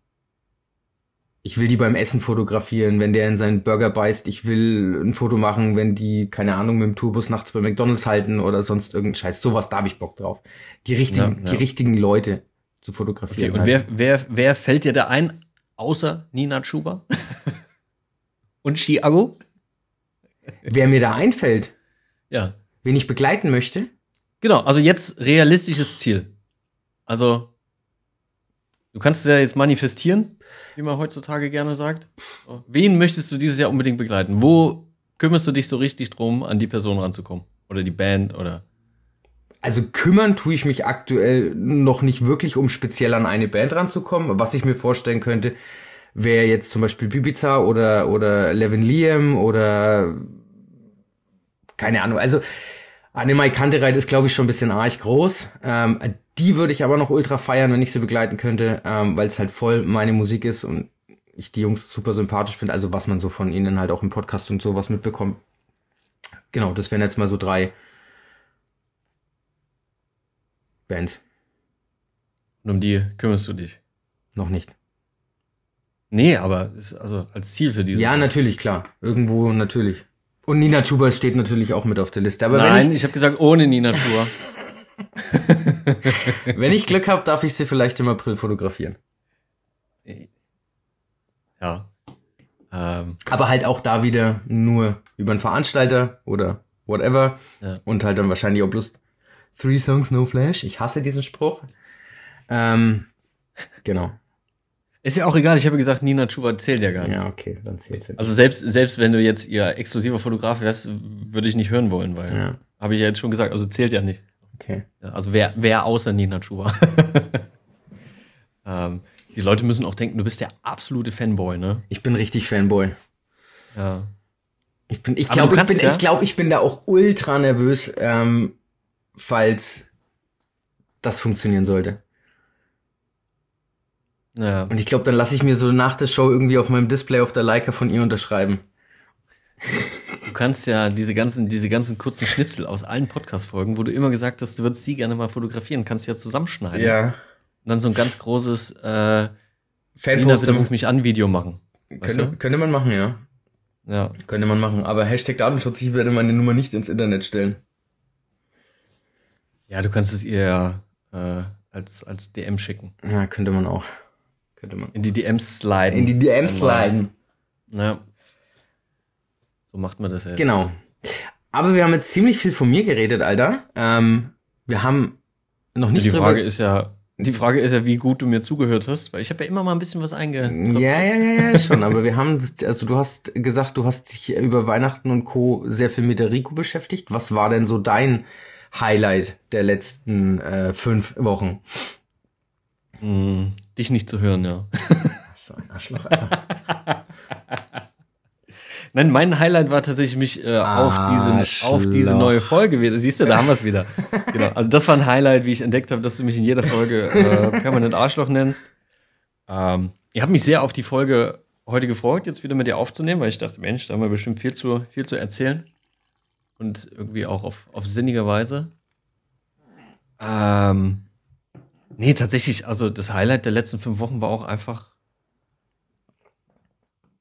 Ich will die beim Essen fotografieren, wenn der in seinen Burger beißt. Ich will ein Foto machen, wenn die, keine Ahnung, mit dem Tourbus nachts bei McDonalds halten oder sonst irgendein Scheiß. Sowas, da habe ich Bock drauf. Die richtigen, Ja, ja. die richtigen Leute zu Okay, fotografieren. und halt. wer, wer, wer fällt dir da ein, außer Nina Schuber? und Chiago? wer mir da einfällt, Ja. wen ich begleiten möchte, Genau, also jetzt realistisches Ziel. Also, du kannst es ja jetzt manifestieren, wie man heutzutage gerne sagt. Wen möchtest du dieses Jahr unbedingt begleiten? Wo kümmerst du dich so richtig drum, an die Person ranzukommen? Oder die Band oder. Also kümmern tue ich mich aktuell noch nicht wirklich, um speziell an eine Band ranzukommen. Was ich mir vorstellen könnte, wäre jetzt zum Beispiel Bibiza oder, oder Levin Liam oder keine Ahnung. Also Annemai Kantereit ist, glaube ich, schon ein bisschen arg groß. Ähm, die würde ich aber noch ultra feiern, wenn ich sie begleiten könnte, ähm, weil es halt voll meine Musik ist und ich die Jungs super sympathisch finde. Also was man so von ihnen halt auch im Podcast und sowas mitbekommt. Genau, das wären jetzt mal so drei Bands. Und um die kümmerst du dich? Noch nicht. Nee, aber ist also als Ziel für dieses Ja, natürlich, klar. Irgendwo natürlich. Und Nina Chuba steht natürlich auch mit auf der Liste. Aber Nein, wenn, ich, habe gesagt, ohne Nina ich, wenn ich Glück habe, darf ich sie vielleicht im April fotografieren. ja. Ähm, Aber halt auch da wieder nur über einen Veranstalter oder whatever. Ja. Und halt dann wahrscheinlich auch bloß Three Songs, No Flash. Ich hasse diesen Spruch. Ähm, genau. ist ja auch egal, ich habe gesagt, Nina Schuber zählt ja gar nicht. Ja, okay, dann zählt's jetzt. Also selbst, selbst wenn du jetzt ihr exklusiver Fotograf wärst, würde ich nicht hören wollen, weil Ja. habe ich ja jetzt schon gesagt, also zählt ja nicht. Okay. Also wer, wer außer Nina Schuber. ähm, die Leute müssen auch denken, du bist der absolute Fanboy, ne? Ich bin richtig Fanboy. Ja. Ich bin, ich glaube, ich bin, ja- ich glaube, ich bin da auch ultra nervös, ähm, falls das funktionieren sollte. ja. Und ich glaube, dann lasse ich mir so nach der Show irgendwie auf meinem Display auf der Leica von ihr unterschreiben. Du kannst ja diese ganzen, diese ganzen kurzen Schnipsel aus allen Podcast-Folgen, wo du immer gesagt hast, du würdest sie gerne mal fotografieren, kannst ja zusammenschneiden. Und dann so ein ganz großes äh, Nina, bitte ruf mich an, Video machen. Könnte, könnte man machen, ja. Ja. Könnte man machen. Aber Hashtag Datenschutz, ich werde meine Nummer nicht ins Internet stellen. Ja, du kannst es ihr ja äh, als, als DM schicken. Ja, könnte man auch. Könnte man. In die DMs sliden. In die DMs sliden. Ja. So macht man das jetzt. Genau. Aber wir haben jetzt ziemlich viel von mir geredet, Alter. Ähm, wir haben noch nicht Die drüber- Frage ist ja, die Frage ist ja, wie gut du mir zugehört hast, weil ich habe ja immer mal ein bisschen was einge. Ja, ja, ja, ja, schon. Aber wir haben, das, also du hast gesagt, du hast dich über Weihnachten und Co. sehr viel mit der Rico beschäftigt. Was war denn so dein Highlight der letzten äh, fünf Wochen? Hm, dich nicht zu hören, ja. Arschloch, Alter. Nein, mein Highlight war tatsächlich mich äh, auf, diese, auf diese Arschloch. neue Folge wieder. Siehst du, da haben wir es wieder. genau. Also das war ein Highlight, wie ich entdeckt habe, dass du mich in jeder Folge äh, permanent Arschloch nennst. Ähm, ich habe mich sehr auf die Folge heute gefreut, jetzt wieder mit dir aufzunehmen, weil ich dachte, Mensch, da haben wir bestimmt viel zu, viel zu erzählen. Und irgendwie auch auf, auf sinnige Weise. Ähm, nee, tatsächlich, also das Highlight der letzten fünf Wochen war auch einfach,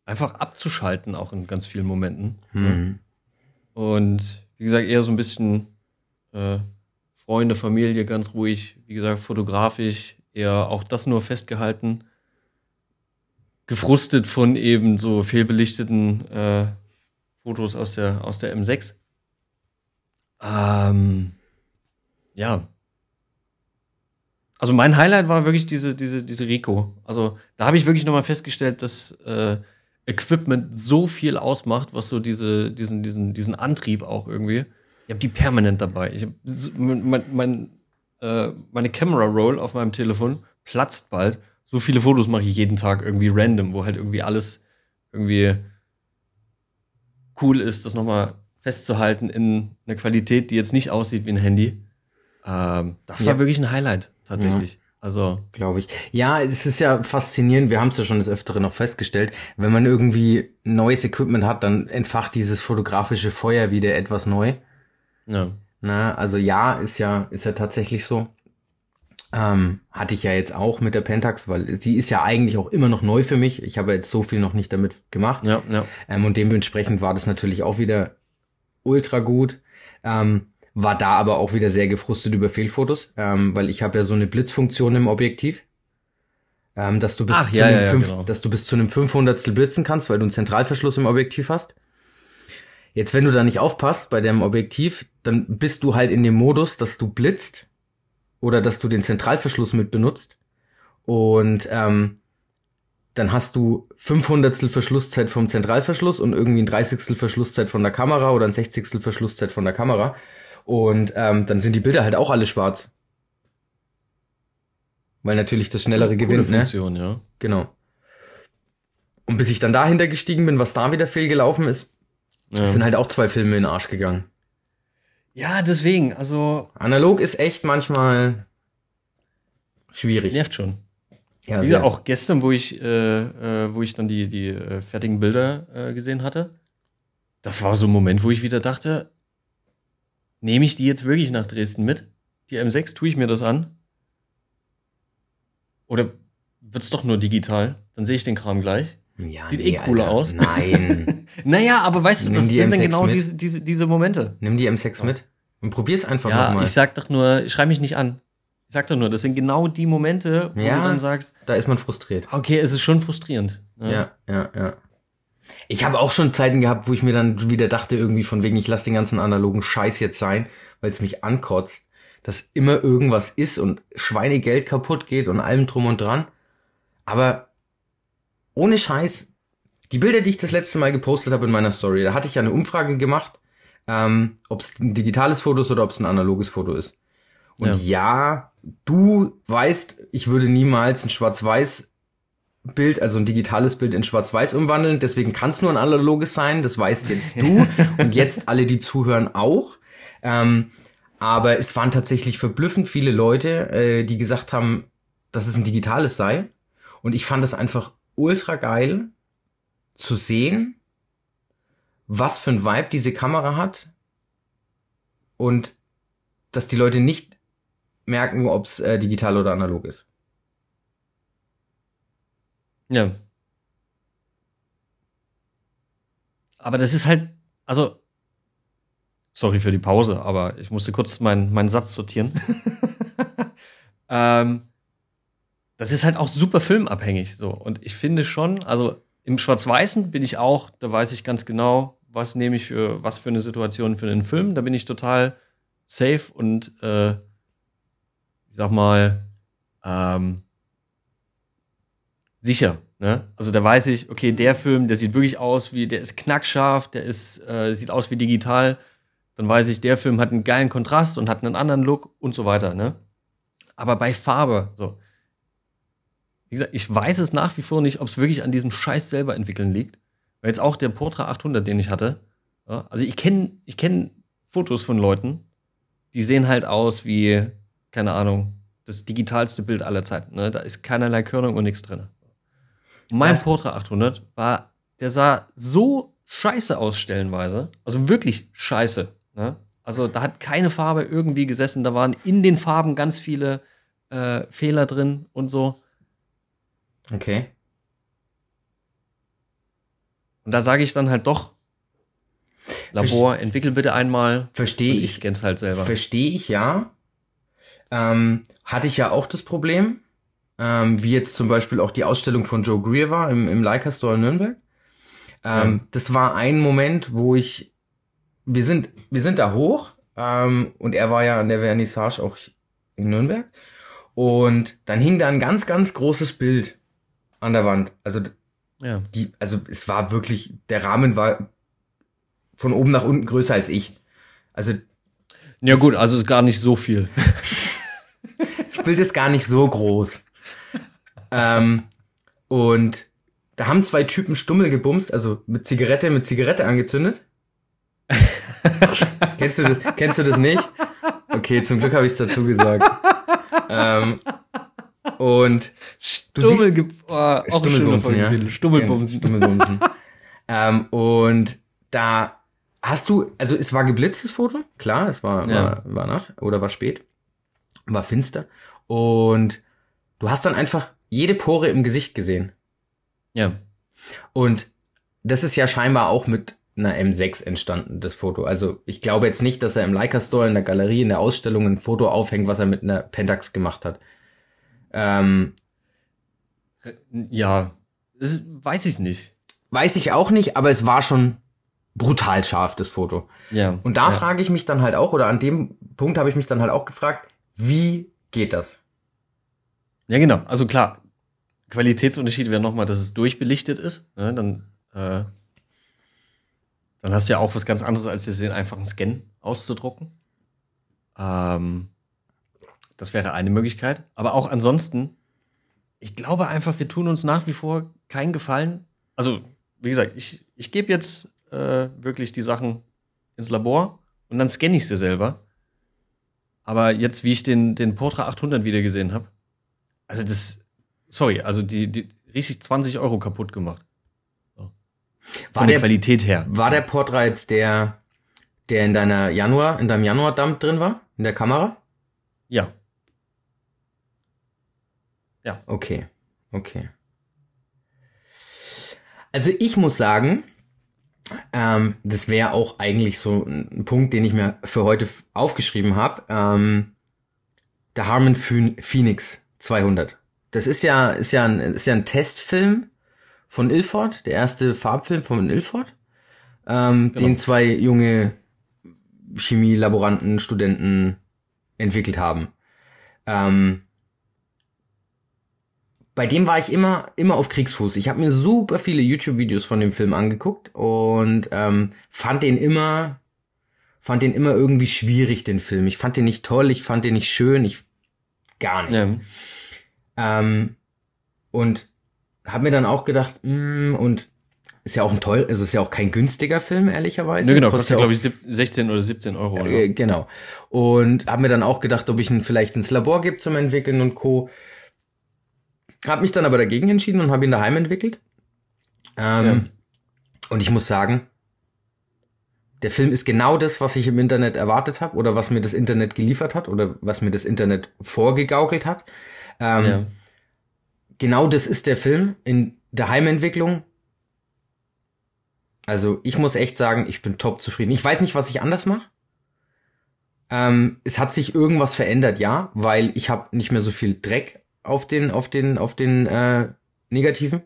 einfach abzuschalten, auch in ganz vielen Momenten. Hm. Und wie gesagt, eher so ein bisschen äh, Freunde, Familie, ganz ruhig. Wie gesagt, fotografisch eher auch das nur festgehalten. Gefrustet von eben so fehlbelichteten äh, Fotos aus der, aus der M6. Ähm, ja. Also mein Highlight war wirklich diese, diese, diese Rico. Also da habe ich wirklich nochmal festgestellt, dass äh, Equipment so viel ausmacht, was so diese, diesen, diesen, diesen Antrieb auch irgendwie. Ich habe die permanent dabei. Ich hab, mein, mein, äh, meine Camera Roll auf meinem Telefon platzt bald. So viele Fotos mache ich jeden Tag irgendwie random, wo halt irgendwie alles irgendwie cool ist, das nochmal festzuhalten in einer Qualität, die jetzt nicht aussieht wie ein Handy. Ähm, das war Ja. wirklich ein Highlight, tatsächlich. Also, glaube ich. Ja, es ist ja faszinierend, wir haben es ja schon des Öfteren noch festgestellt, wenn man irgendwie neues Equipment hat, dann entfacht dieses fotografische Feuer wieder etwas neu. ja. Na, also ja, ist ja, ist ja tatsächlich so. Ähm, hatte ich ja jetzt auch mit der Pentax, weil sie ist ja eigentlich auch immer noch neu für mich. Ich habe jetzt so viel noch nicht damit gemacht. Ja, ja. Ähm, und dementsprechend war das natürlich auch wieder ultra gut. Ähm, war da aber auch wieder sehr gefrustet über Fehlfotos, ähm, weil ich habe ja so eine Blitzfunktion im Objektiv, ähm, dass du bis Ach, zu ja, einem ja, fünf, genau. dass du bis zu einem 500 blitzen kannst, weil du einen Zentralverschluss im Objektiv hast. Jetzt, wenn du da nicht aufpasst bei dem Objektiv, dann bist du halt in dem Modus, dass du blitzt oder dass du den Zentralverschluss mit benutzt und ähm, dann hast du 500 Verschlusszeit vom Zentralverschluss und irgendwie ein 30 Verschlusszeit von der Kamera oder ein 60 Verschlusszeit von der Kamera. Und ähm, dann sind die Bilder halt auch alle schwarz. Weil natürlich das schnellere Coole gewinnt, ne? Funktion, ja. Genau. Und bis ich dann dahinter gestiegen bin, was da wieder fehlgelaufen ist, Ja. sind halt auch zwei Filme in den Arsch gegangen. ja, deswegen, also Analog ist echt manchmal schwierig. nervt schon. Ja, Wie auch gestern, wo ich, äh, äh, wo ich dann die, die äh, fertigen Bilder äh, gesehen hatte, das war so ein Moment, wo ich wieder dachte, nehme ich die jetzt wirklich nach Dresden mit? Die M6, tue ich mir das an? Oder wird's doch nur digital? Dann sehe ich den Kram gleich. ja, sieht eh cooler aus. Nein. Naja, aber weißt du, Nimm das die sind dann M6 genau mit. diese, diese, diese Momente. Nimm die M6 mit und probier's einfach Ja, nochmal. ich sag doch nur, schrei mich nicht an. Ich sag doch nur, das sind genau die Momente, wo Ja. du dann sagst, Da ist man frustriert. okay, es ist schon frustrierend. ne? Ja, ja, ja. Ich habe auch schon Zeiten gehabt, wo ich mir dann wieder dachte, irgendwie von wegen, ich lasse den ganzen analogen Scheiß jetzt sein, weil es mich ankotzt, dass immer irgendwas ist und Schweinegeld kaputt geht und allem drum und dran. Aber ohne Scheiß, die Bilder, die ich das letzte Mal gepostet habe in meiner Story, da hatte ich ja eine Umfrage gemacht, ähm, ob es ein digitales Foto ist oder ob es ein analoges Foto ist. Und ja. du weißt, ich würde niemals ein Schwarz-Weiß Bild, also ein digitales Bild in Schwarz-Weiß umwandeln. Deswegen kann es nur ein analoges sein. Das weißt jetzt du und jetzt alle, die zuhören, auch. Ähm, aber es waren tatsächlich verblüffend viele Leute, äh, die gesagt haben, dass es ein digitales sei. Und ich fand es einfach ultra geil zu sehen, was für ein Vibe diese Kamera hat und dass die Leute nicht merken, ob es äh, digital oder analog ist. Ja. Aber das ist halt, also, sorry für die Pause, aber ich musste kurz meinen meinen Satz sortieren. ähm, das ist halt auch super filmabhängig so. Und ich finde schon, also im Schwarz-Weißen bin ich auch, da weiß ich ganz genau, was nehme ich für was für eine Situation für einen Film. Da bin ich total safe und äh, sag mal, ähm, sicher. Ne? Also da weiß ich, okay, der Film, der sieht wirklich aus wie, der ist knackscharf, der ist, äh, sieht aus wie digital. Dann weiß ich, der Film hat einen geilen Kontrast und hat einen anderen Look und so weiter. Ne? Aber bei Farbe, so, wie gesagt, ich weiß es nach wie vor nicht, ob es wirklich an diesem Scheiß selber entwickeln liegt. Weil jetzt auch der Portra 800, den ich hatte, ja, also ich kenne ich kenn Fotos von Leuten, die sehen halt aus wie, keine Ahnung, das digitalste Bild aller Zeiten. Ne? Da ist keinerlei Körnung und nichts drin. Mein Was? Portra 800 war, der sah so scheiße aus stellenweise. Also wirklich scheiße. Ne? Also da hat keine Farbe irgendwie gesessen. Da waren in den Farben ganz viele äh, Fehler drin und so. Okay. Und da sage ich dann halt doch, Labor, Verste entwickel bitte einmal. Verstehe ich. Ich scan's halt selber. Verstehe ich, ja. Ähm, hatte ich ja auch das Problem, ähm, wie jetzt zum Beispiel auch die Ausstellung von Joe Greer war im, im Leica Store in Nürnberg. Ähm, ja. Das war ein Moment, wo ich, wir sind, wir sind da hoch ähm, und er war ja an der Vernissage auch in Nürnberg und dann hing da ein ganz, ganz großes Bild an der Wand. Also ja. die, also es war wirklich, der Rahmen war von oben nach unten größer als ich. Also ja gut, also ist gar nicht so viel. Bild ist gar nicht so groß. ähm, und da haben zwei Typen Stummel gebumst, also mit Zigarette, mit Zigarette angezündet. kennst du das? Kennst du das nicht? Okay, zum Glück habe ich es dazu gesagt. ähm, und du Stummel siehst, oh, auch Stummelbumsen, ja. Stummelbumsen. Stummelbumsen. ähm, und da hast du, also es war geblitztes Foto, klar, es war, ja. war, war Nacht oder war spät, war finster. Und du hast dann einfach jede Pore im Gesicht gesehen. Ja. Und das ist ja scheinbar auch mit einer M6 entstanden, das Foto. Also ich glaube jetzt nicht, dass er im Leica Store in der Galerie in der Ausstellung ein Foto aufhängt, was er mit einer Pentax gemacht hat. Ähm, ja, das weiß ich nicht. Weiß ich auch nicht, aber es war schon brutal scharf, das Foto. Ja. Und da ja. frage ich mich dann halt auch, oder an dem Punkt habe ich mich dann halt auch gefragt, wie geht das? Ja, genau. Also klar, Qualitätsunterschied wäre nochmal, dass es durchbelichtet ist. Ne? Dann, äh, dann hast du ja auch was ganz anderes, als den einfachen Scan auszudrucken. Ähm, das wäre eine Möglichkeit. Aber auch ansonsten, ich glaube einfach, wir tun uns nach wie vor keinen Gefallen. Also, wie gesagt, ich, ich gebe jetzt äh, wirklich die Sachen ins Labor und dann scanne ich sie selber. Aber jetzt, wie ich den, den Portra 800 wieder gesehen habe, also das, sorry, also die, die richtig 20 Euro kaputt gemacht. So. Von der, der, Qualität her. War der Portra jetzt der, der in deiner Januar, in deinem Januar-Dump drin war? In der Kamera? Ja. Ja. Okay. Okay. Also ich muss sagen, ähm, das wäre auch eigentlich so ein Punkt, den ich mir für heute aufgeschrieben habe. Ähm, der Harmon Phoenix 200. Das ist ja, ist ja ein, ist ja ein Testfilm von Ilford, der erste Farbfilm von Ilford, ähm, genau. den zwei junge Chemielaboranten, Studenten entwickelt haben. Ähm, bei dem war ich immer, immer auf Kriegsfuß. Ich habe mir super viele YouTube-Videos von dem Film angeguckt und ähm, fand den immer, fand den immer irgendwie schwierig, den Film. Ich fand den nicht toll, ich fand den nicht schön, ich gar nicht. Ja. Ähm, und habe mir dann auch gedacht, mh, mm, und ist ja auch ein toll, also ist ja auch kein günstiger Film, ehrlicherweise. Ne, genau, kostet ja, glaube ich, 16 oder 17 Euro. Oder? Äh, genau. Und habe mir dann auch gedacht, ob ich ihn vielleicht ins Labor gebe zum Entwickeln und Co. Habe mich dann aber dagegen entschieden und habe ihn daheim entwickelt. Ähm, ja. Und ich muss sagen, der Film ist genau das, was ich im Internet erwartet habe oder was mir das Internet geliefert hat oder was mir das Internet vorgegaukelt hat. Ähm, ja. Genau das ist der Film in der Heimentwicklung. Also ich muss echt sagen, ich bin top zufrieden. Ich weiß nicht, was ich anders mache. Ähm, es hat sich irgendwas verändert, ja, weil ich habe nicht mehr so viel Dreck auf den, auf den, auf den äh, Negativen.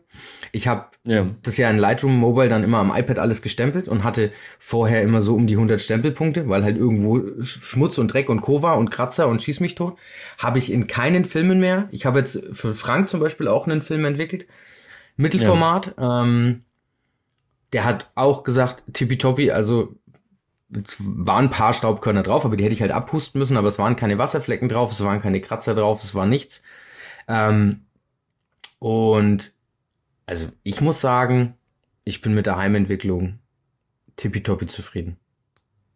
Ich habe ja. das ja in Lightroom Mobile dann immer am iPad alles gestempelt und hatte vorher immer so um die 100 Stempelpunkte, weil halt irgendwo Schmutz und Dreck und Co. war und Kratzer und Schieß mich tot. Habe ich in keinen Filmen mehr. Ich habe jetzt für Frank zum Beispiel auch einen Film entwickelt. Mittelformat. Ja. Ähm, der hat auch gesagt, tippitoppi, also es waren ein paar Staubkörner drauf, aber die hätte ich halt abhusten müssen, aber es waren keine Wasserflecken drauf, es waren keine Kratzer drauf, es war nichts. Ähm, Und also ich muss sagen, ich bin mit der Heimentwicklung tippitoppi zufrieden.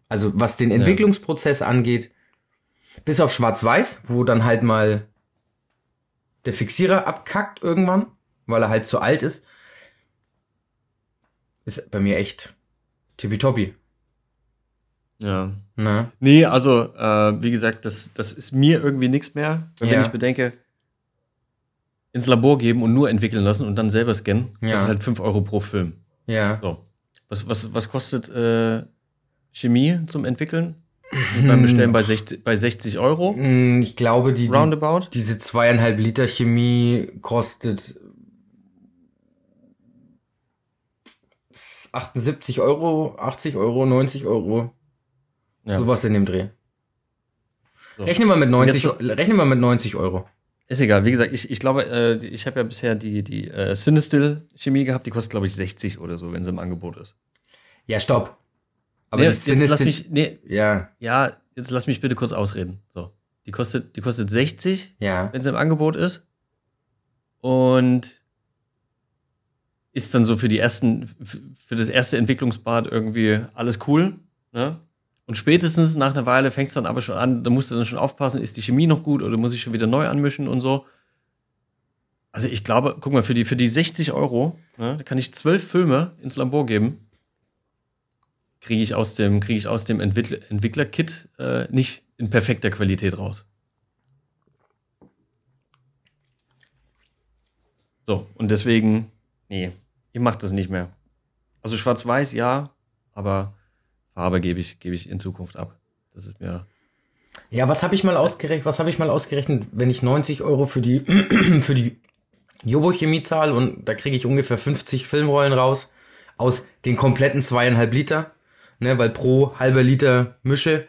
Also was den Entwicklungsprozess angeht, bis auf Schwarz-Weiß, wo dann halt mal der Fixierer abkackt irgendwann, weil er halt zu alt ist, ist bei mir echt tippitoppi. Ja. Na? Nee, also, äh, wie gesagt, das, das ist mir irgendwie nichts mehr. Ja. Wenn ich bedenke, ins Labor geben und nur entwickeln lassen und dann selber scannen, ja. das ist halt 5 Euro pro Film. Ja. So. Was, was, was kostet äh, Chemie zum Entwickeln? beim Bestellen bei 60, bei 60 Euro? Hm, ich glaube, die, Roundabout? Die, diese zweieinhalb Liter Chemie kostet 78 Euro, 80 Euro, 90 Euro. Ja. Sowas in dem Dreh. So. Rechne mal mit 90, so, rechne mal mit 90 Euro. Ist egal. Wie gesagt, ich, ich glaube, äh, ich habe ja bisher die, die äh, Cinestill Chemie gehabt, die kostet, glaube ich, 60 oder so, wenn sie im Angebot ist. Ja, stopp. Aber nee, jetzt lass mich, nee, ja. ja, jetzt lass mich bitte kurz ausreden. So. Die kostet, die kostet 60, ja. wenn sie im Angebot ist. Und ist dann so für die ersten, für das erste Entwicklungsbad irgendwie alles cool. Ne? Und spätestens nach einer Weile fängt es dann aber schon an, da musst du dann schon aufpassen, ist die Chemie noch gut oder muss ich schon wieder neu anmischen und so. Also ich glaube, guck mal, für die, für die 60 Euro, ne, da kann ich zwölf Filme ins Labor geben. Kriege ich aus dem, kriege ich aus dem Entwickler, Entwickler-Kit äh, nicht in perfekter Qualität raus. So, und deswegen, nee, ich mache das nicht mehr. Also schwarz-weiß, ja, aber Farbe gebe ich, gebe ich in Zukunft ab. Das ist mir. Ja, was habe ich mal ausgerechnet? Was habe ich mal ausgerechnet, wenn ich 90 Euro für die für die Jobo-Chemie zahle und da kriege ich ungefähr 50 Filmrollen raus aus den kompletten zweieinhalb Liter, ne, weil pro halber Liter Mische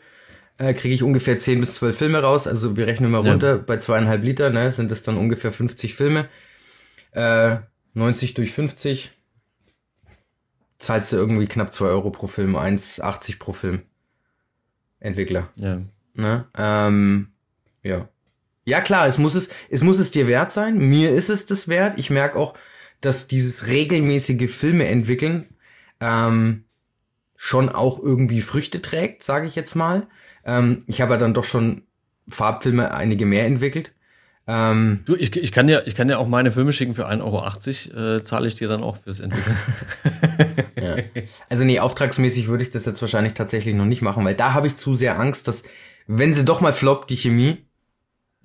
äh, kriege ich ungefähr 10 bis 12 Filme raus. Also wir rechnen mal runter, ja. bei zweieinhalb Liter, ne, sind das dann ungefähr 50 Filme. Äh, 90 durch 50, zahlst du irgendwie knapp 2 Euro pro Film, 1,80 pro Film. Entwickler. Ja. Ne? Ähm, ja. Ja, klar, es muss es, es muss es dir wert sein. Mir ist es das wert. Ich merke auch, dass dieses regelmäßige Filme entwickeln ähm, schon auch irgendwie Früchte trägt, sage ich jetzt mal. Ähm, ich habe ja dann doch schon Farbfilme einige mehr entwickelt. Ähm, du, ich, ich, kann dir, ich kann dir auch meine Filme schicken für 1,80 Euro, äh, zahle ich dir dann auch fürs Entwickeln. ja. Also nee, auftragsmäßig würde ich das jetzt wahrscheinlich tatsächlich noch nicht machen, weil da habe ich zu sehr Angst, dass, wenn sie doch mal floppt, die Chemie,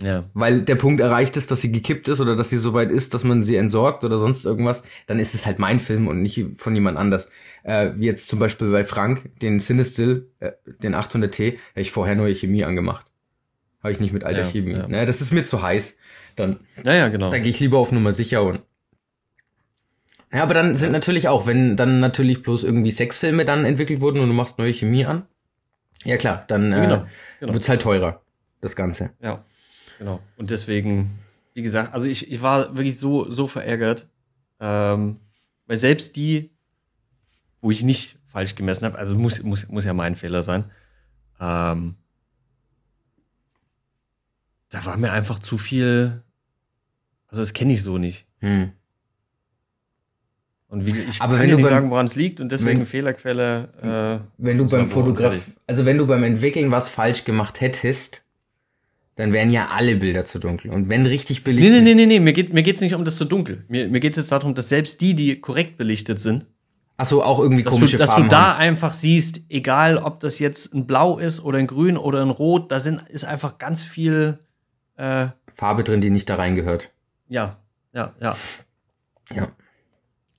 ja. weil der Punkt erreicht ist, dass sie gekippt ist oder dass sie so weit ist, dass man sie entsorgt oder sonst irgendwas, dann ist es halt mein Film und nicht von jemand anders. Äh, wie jetzt zum Beispiel bei Frank, den Cinestill, äh, den 800T, habe ich vorher neue Chemie angemacht. Habe ich nicht mit alter ja, Chemie. Ja. Ne, das ist mir zu heiß. Dann, naja, genau. Dann gehe ich lieber auf Nummer sicher und. Ja, aber dann sind natürlich auch, wenn dann natürlich bloß irgendwie Sexfilme dann entwickelt wurden und du machst neue Chemie an. Ja klar, dann äh, genau, genau. wird's halt teurer, das Ganze. Ja, genau. Und deswegen, wie gesagt, also ich, ich war wirklich so, so verärgert, ähm, weil selbst die, wo ich nicht falsch gemessen habe, also muss, muss, muss ja mein Fehler sein, ähm, da war mir einfach zu viel. Also das kenne ich so nicht. Hm. Und wie, ich Aber kann dir nicht sagen, woran es liegt und deswegen wenn, Fehlerquelle. Äh, wenn du beim Fotograf, also wenn du beim Entwickeln was falsch gemacht hättest, dann wären ja alle Bilder zu dunkel. Und wenn richtig belichtet. Nee, nee, nee, nee, nee. mir geht mir geht's nicht um das zu dunkel. Mir, mir geht es darum, dass selbst die, die korrekt belichtet sind, Ach so, auch irgendwie dass komische du, Dass du da haben. einfach siehst, egal ob das jetzt ein Blau ist oder ein Grün oder ein Rot, da sind, ist einfach ganz viel äh, Farbe drin, die nicht da reingehört. Ja, ja, ja. Ja.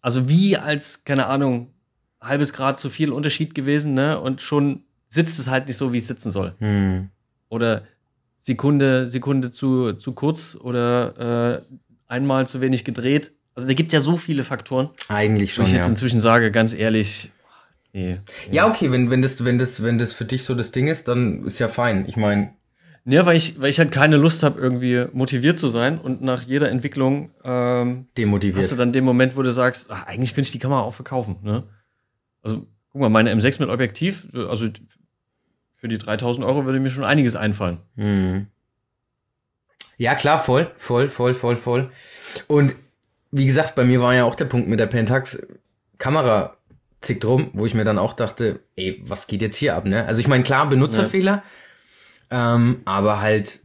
Also wie als, keine Ahnung, halbes Grad zu viel Unterschied gewesen, ne? Und schon sitzt es halt nicht so, wie es sitzen soll. Hm. Oder Sekunde, Sekunde zu, zu kurz oder äh, einmal zu wenig gedreht. Also da gibt ja so viele Faktoren. Eigentlich schon. Wo ich ja. jetzt inzwischen sage, ganz ehrlich. Nee, nee. Ja, okay, wenn, wenn, das, wenn, das, wenn das für dich so das Ding ist, dann ist ja fein. Ich meine, ja, weil ich, weil ich halt keine Lust habe, irgendwie motiviert zu sein und nach jeder Entwicklung ähm, demotiviert. Hast du dann den Moment, wo du sagst, ach, eigentlich könnte ich die Kamera auch verkaufen. Ne? Also guck mal, meine M6 mit Objektiv, also für die 3000 Euro würde mir schon einiges einfallen. Hm. Ja, klar, voll, voll, voll, voll, voll. Und wie gesagt, bei mir war ja auch der Punkt mit der Pentax Kamera zickt rum, wo ich mir dann auch dachte, ey, was geht jetzt hier ab, ne? Also ich meine, klar, Benutzerfehler, ja. Ähm, aber halt,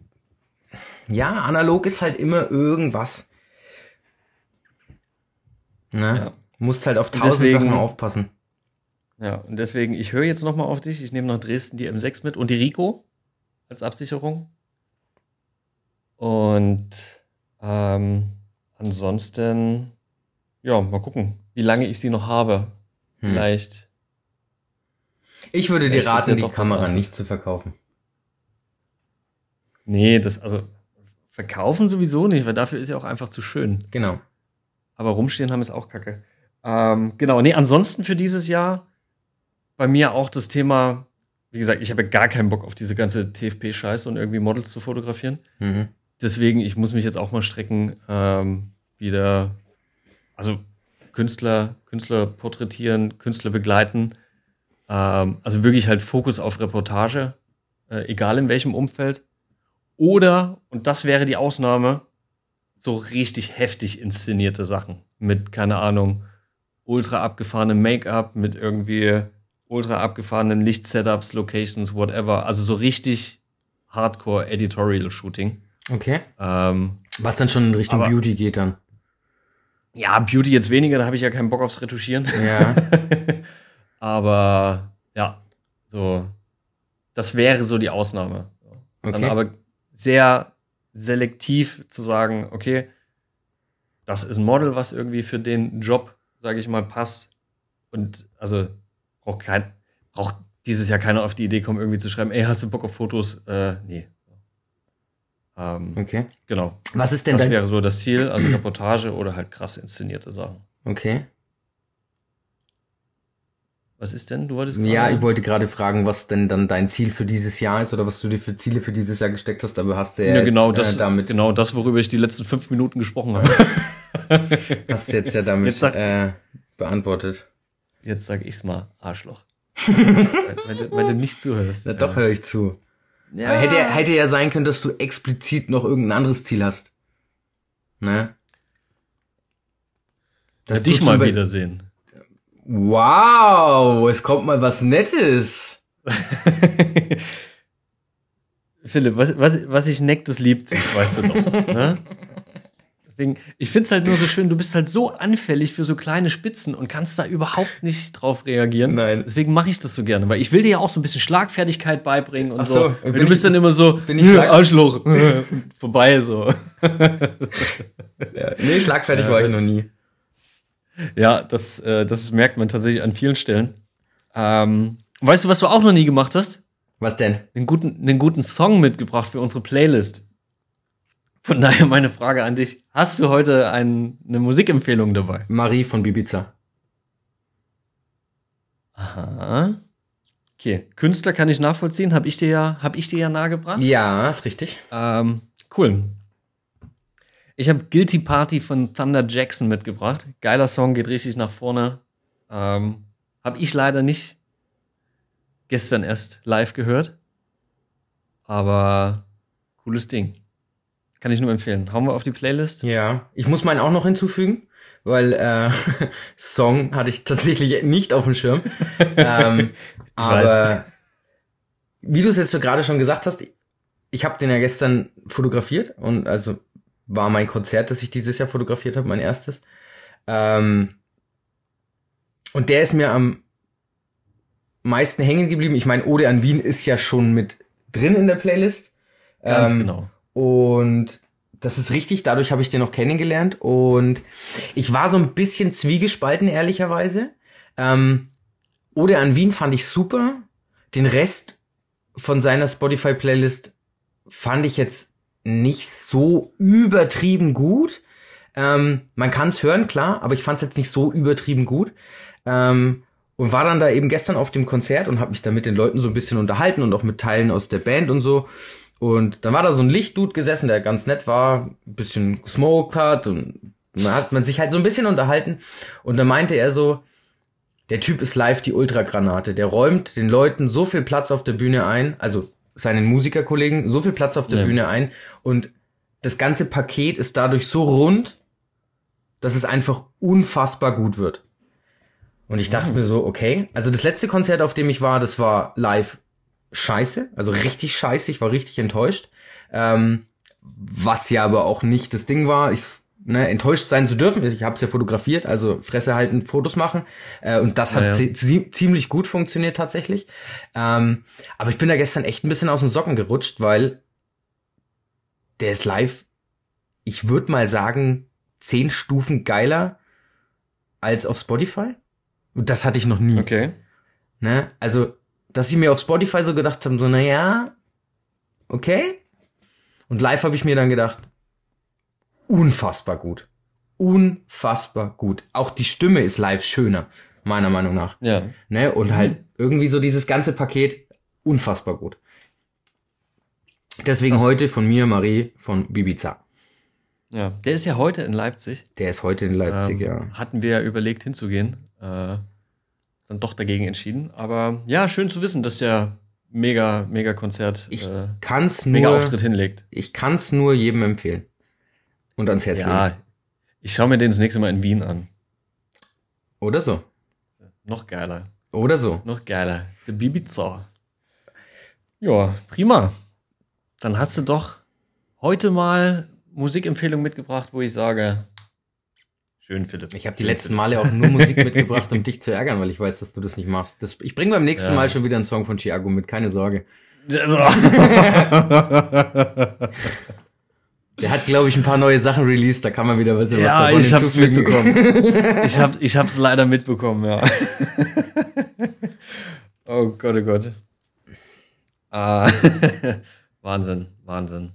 ja, analog ist halt immer irgendwas. Ne? Ja. Musst halt auf tausend deswegen, Sachen aufpassen. Ja, und deswegen, ich höre jetzt nochmal auf dich. Ich nehme nach Dresden die M6 mit und die Rico als Absicherung. Und ähm, ansonsten, ja, mal gucken, wie lange ich sie noch habe. Hm. Vielleicht. Ich würde dir raten, die Kamera nicht zu verkaufen. Nee, das, also, verkaufen sowieso nicht, weil dafür ist ja auch einfach zu schön. Genau. Aber rumstehen haben ist auch kacke. Ähm, genau, nee, ansonsten für dieses Jahr bei mir auch das Thema, wie gesagt, ich habe gar keinen Bock auf diese ganze TFP-Scheiße und irgendwie Models zu fotografieren. Mhm. Deswegen, ich muss mich jetzt auch mal strecken, ähm, wieder, also Künstler, Künstler porträtieren, Künstler begleiten. Ähm, also wirklich halt Fokus auf Reportage, äh, egal in welchem Umfeld. Oder, und das wäre die Ausnahme, so richtig heftig inszenierte Sachen. Mit, keine Ahnung, ultra abgefahrenem Make-up, mit irgendwie ultra abgefahrenen Lichtsetups, Locations, whatever. Also so richtig Hardcore Editorial Shooting. Okay. Ähm, Was dann schon in Richtung aber, Beauty geht dann. Ja, Beauty jetzt weniger, da habe ich ja keinen Bock aufs Retuschieren. Ja. aber ja, so, das wäre so die Ausnahme. Okay. Dann aber sehr selektiv zu sagen, okay, das ist ein Model, was irgendwie für den Job, sage ich mal, passt. Und also braucht kein, braucht dieses Jahr keiner auf die Idee kommen, irgendwie zu schreiben, ey, hast du Bock auf Fotos? Äh, nee. Ähm, okay. Genau. Was ist denn Das wäre so das Ziel, also Reportage oder halt krass inszenierte Sachen. Okay. Was ist denn? Du wolltest gerade. Ja, ich wollte gerade fragen, was denn dann dein Ziel für dieses Jahr ist oder was du dir für Ziele für dieses Jahr gesteckt hast, aber hast du ja, ja genau jetzt, das, äh, damit genau das, worüber ich die letzten fünf Minuten gesprochen habe. hast du jetzt ja damit jetzt sag, äh, beantwortet. Jetzt sag ich's mal, Arschloch. wenn, du, wenn, du, nicht zuhörst. Ja, doch höre ich zu. Ja. hätte, hätte ja sein können, dass du explizit noch irgendein anderes Ziel hast. Ne? Dass dich mal wiedersehen. Wow, es kommt mal was Nettes. Philipp, was, was, was ich neck, das liebt weißt du doch. Ne? Deswegen, ich finde es halt nur so schön, du bist halt so anfällig für so kleine Spitzen und kannst da überhaupt nicht drauf reagieren. Nein. Deswegen mache ich das so gerne, weil ich will dir ja auch so ein bisschen Schlagfertigkeit beibringen und Ach so. so. Du bist dann immer so, bin ich Arschloch, vorbei so. ja, nee, schlagfertig war ich noch nie. Ja, das, äh, das merkt man tatsächlich an vielen Stellen. Ähm, weißt du, was du auch noch nie gemacht hast? Was denn? Einen guten, einen guten Song mitgebracht für unsere Playlist. Von daher meine Frage an dich. Hast du heute ein, eine Musikempfehlung dabei? Marie von Bibiza. Aha. Okay, Künstler kann ich nachvollziehen. Habe ich dir ja, ich dir ja nahegebracht. Ja, ist richtig. Ähm, cool. Ich habe Guilty Party von Thunder Jackson mitgebracht. Geiler Song, geht richtig nach vorne. Ähm, habe ich leider nicht gestern erst live gehört. Aber cooles Ding. Kann ich nur empfehlen. Hauen wir auf die Playlist? Ja. Ich muss meinen auch noch hinzufügen, weil äh, Song hatte ich tatsächlich nicht auf dem Schirm. ähm, aber weiß. wie du es jetzt so gerade schon gesagt hast, ich habe den ja gestern fotografiert und also war mein Konzert, das ich dieses Jahr fotografiert habe, mein erstes. Ähm, und der ist mir am meisten hängen geblieben. Ich meine, Ode an Wien ist ja schon mit drin in der Playlist. Ganz ähm, genau. Und das ist richtig, dadurch habe ich den noch kennengelernt. Und ich war so ein bisschen zwiegespalten, ehrlicherweise. Ähm, Ode an Wien fand ich super. Den Rest von seiner Spotify-Playlist fand ich jetzt nicht so übertrieben gut. Ähm, man kann es hören, klar, aber ich fand es jetzt nicht so übertrieben gut. Ähm, und war dann da eben gestern auf dem Konzert und habe mich da mit den Leuten so ein bisschen unterhalten und auch mit Teilen aus der Band und so. Und dann war da so ein Lichtdude gesessen, der ganz nett war, ein bisschen gesmoked hat und dann hat man sich halt so ein bisschen unterhalten. Und dann meinte er so, der Typ ist live die Ultragranate. Der räumt den Leuten so viel Platz auf der Bühne ein, also seinen Musikerkollegen so viel Platz auf der ja. Bühne ein und das ganze Paket ist dadurch so rund, dass es einfach unfassbar gut wird. Und ich dachte mir so, okay, also das letzte Konzert, auf dem ich war, das war live scheiße, also richtig scheiße, ich war richtig enttäuscht. Ähm, was ja aber auch nicht das Ding war, ich, ne, enttäuscht sein zu dürfen. Ich habe es ja fotografiert, also Fresse halten, Fotos machen. Äh, und das hat Ja, ja. zi- ziemlich gut funktioniert tatsächlich. Ähm, aber ich bin da gestern echt ein bisschen aus den Socken gerutscht, weil der ist live, ich würde mal sagen, zehn Stufen geiler als auf Spotify. Und das hatte ich noch nie. Okay. Ne? Also, dass ich mir auf Spotify so gedacht habe, so, na ja, okay. Und live habe ich mir dann gedacht, unfassbar gut. Unfassbar gut. Auch die Stimme ist live schöner, meiner Meinung nach. Ja. Ne? Und halt irgendwie so dieses ganze Paket, unfassbar gut. Deswegen heute von mir, Marie, von Bibiza. Ja. Der ist ja heute in Leipzig. Der ist heute in Leipzig, Ähm, ja. Hatten wir ja überlegt hinzugehen. Äh, dann doch dagegen entschieden. Aber ja, schön zu wissen, dass der mega, mega Konzert, Ich äh, kann's mega nur, Auftritt hinlegt. ich kann's nur jedem empfehlen. Und ans Herz legen. Ja, ich schaue mir den das nächste Mal in Wien an. Oder so. Noch geiler. Oder so. Noch geiler. Der Bibiza. Ja, prima. Dann hast du doch heute mal Musikempfehlung mitgebracht, wo ich sage, schön, Philipp. Ich habe die Schön, letzten Philipp. Male auch nur Musik mitgebracht, um dich zu ärgern, weil ich weiß, dass du das nicht machst. Das, ich bringe beim nächsten Ja. Mal schon wieder einen Song von Chiago mit, keine Sorge. Der hat, glaube ich, ein paar neue Sachen released, da kann man wieder was, was ja, davon ich hab's mitbekommen. ich, hab's, ich hab's leider mitbekommen, ja. oh Gott, oh Gott. Ah, Wahnsinn, Wahnsinn.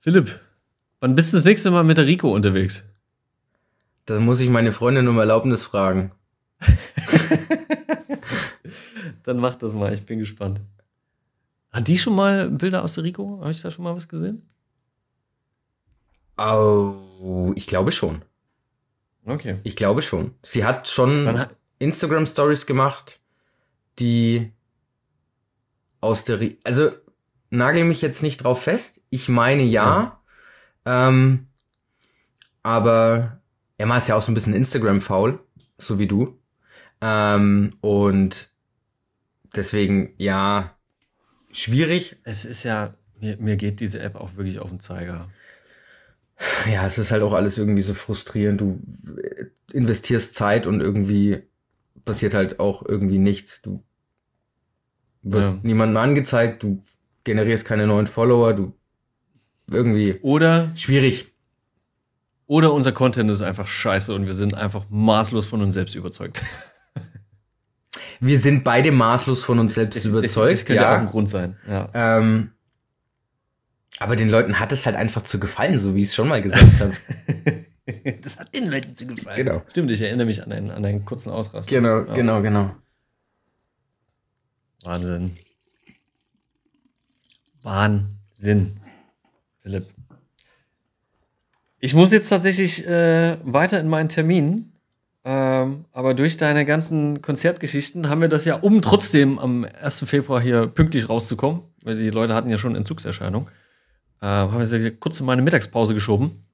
Philipp, wann bist du das nächste Mal mit der Rico unterwegs? Da muss ich meine Freundin um Erlaubnis fragen. Dann mach das mal, ich bin gespannt. Hat die schon mal Bilder aus der Rico? Habe ich da schon mal was gesehen? Oh, ich glaube schon. Okay. Ich glaube schon. Sie hat schon Dann ha- Instagram Stories gemacht, die aus der, Ri also nagel mich jetzt nicht drauf fest. Ich meine ja, ähm, aber Emma ist ja auch so ein bisschen Instagram faul, so wie du. Ähm, und deswegen ja schwierig. Es ist ja, mir, mir geht diese App auch wirklich auf den Zeiger. Ja, es ist halt auch alles irgendwie so frustrierend. Du äh, investierst Zeit und irgendwie passiert halt auch irgendwie nichts. Du wirst Ja. niemandem angezeigt, du generierst keine neuen Follower, du irgendwie Oder, schwierig. oder unser Content ist einfach scheiße und wir sind einfach maßlos von uns selbst überzeugt. Wir sind beide maßlos von uns selbst überzeugt. Das, das könnte ja. auch ein Grund sein. Ja. ähm, aber den Leuten hat es halt einfach zu gefallen, so wie ich es schon mal gesagt habe. Das hat den Leuten zu gefallen. Genau. Stimmt, ich erinnere mich an einen, an einen kurzen Ausrast. genau, Ja. genau, genau. Wahnsinn. Wahnsinn. Philipp. Ich muss jetzt tatsächlich äh, weiter in meinen Termin. Ähm, aber durch deine ganzen Konzertgeschichten haben wir das ja, um trotzdem am 1. Februar hier pünktlich rauszukommen, weil die Leute hatten ja schon Entzugserscheinung, äh, haben wir sie kurz in meine Mittagspause geschoben.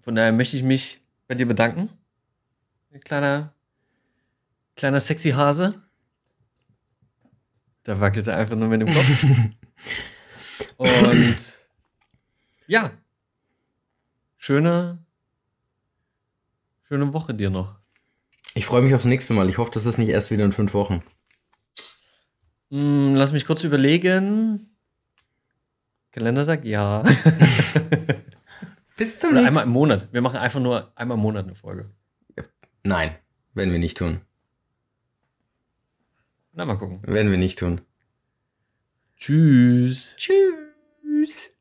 Von daher möchte ich mich bei dir bedanken. Ein kleiner, kleiner sexy Hase. Da wackelt er einfach nur mit dem Kopf. Und ja, schöne, schöne Woche dir noch. Ich freue mich aufs nächste Mal. Ich hoffe, das ist nicht erst wieder in fünf Wochen. Hm, lass mich kurz überlegen. Kalender sagt ja. Bis zum Oder einmal im Monat. Wir machen einfach nur einmal im Monat eine Folge. Nein, werden wir nicht tun. Na, mal gucken. Werden wir nicht tun. Tschüss. Tschüss.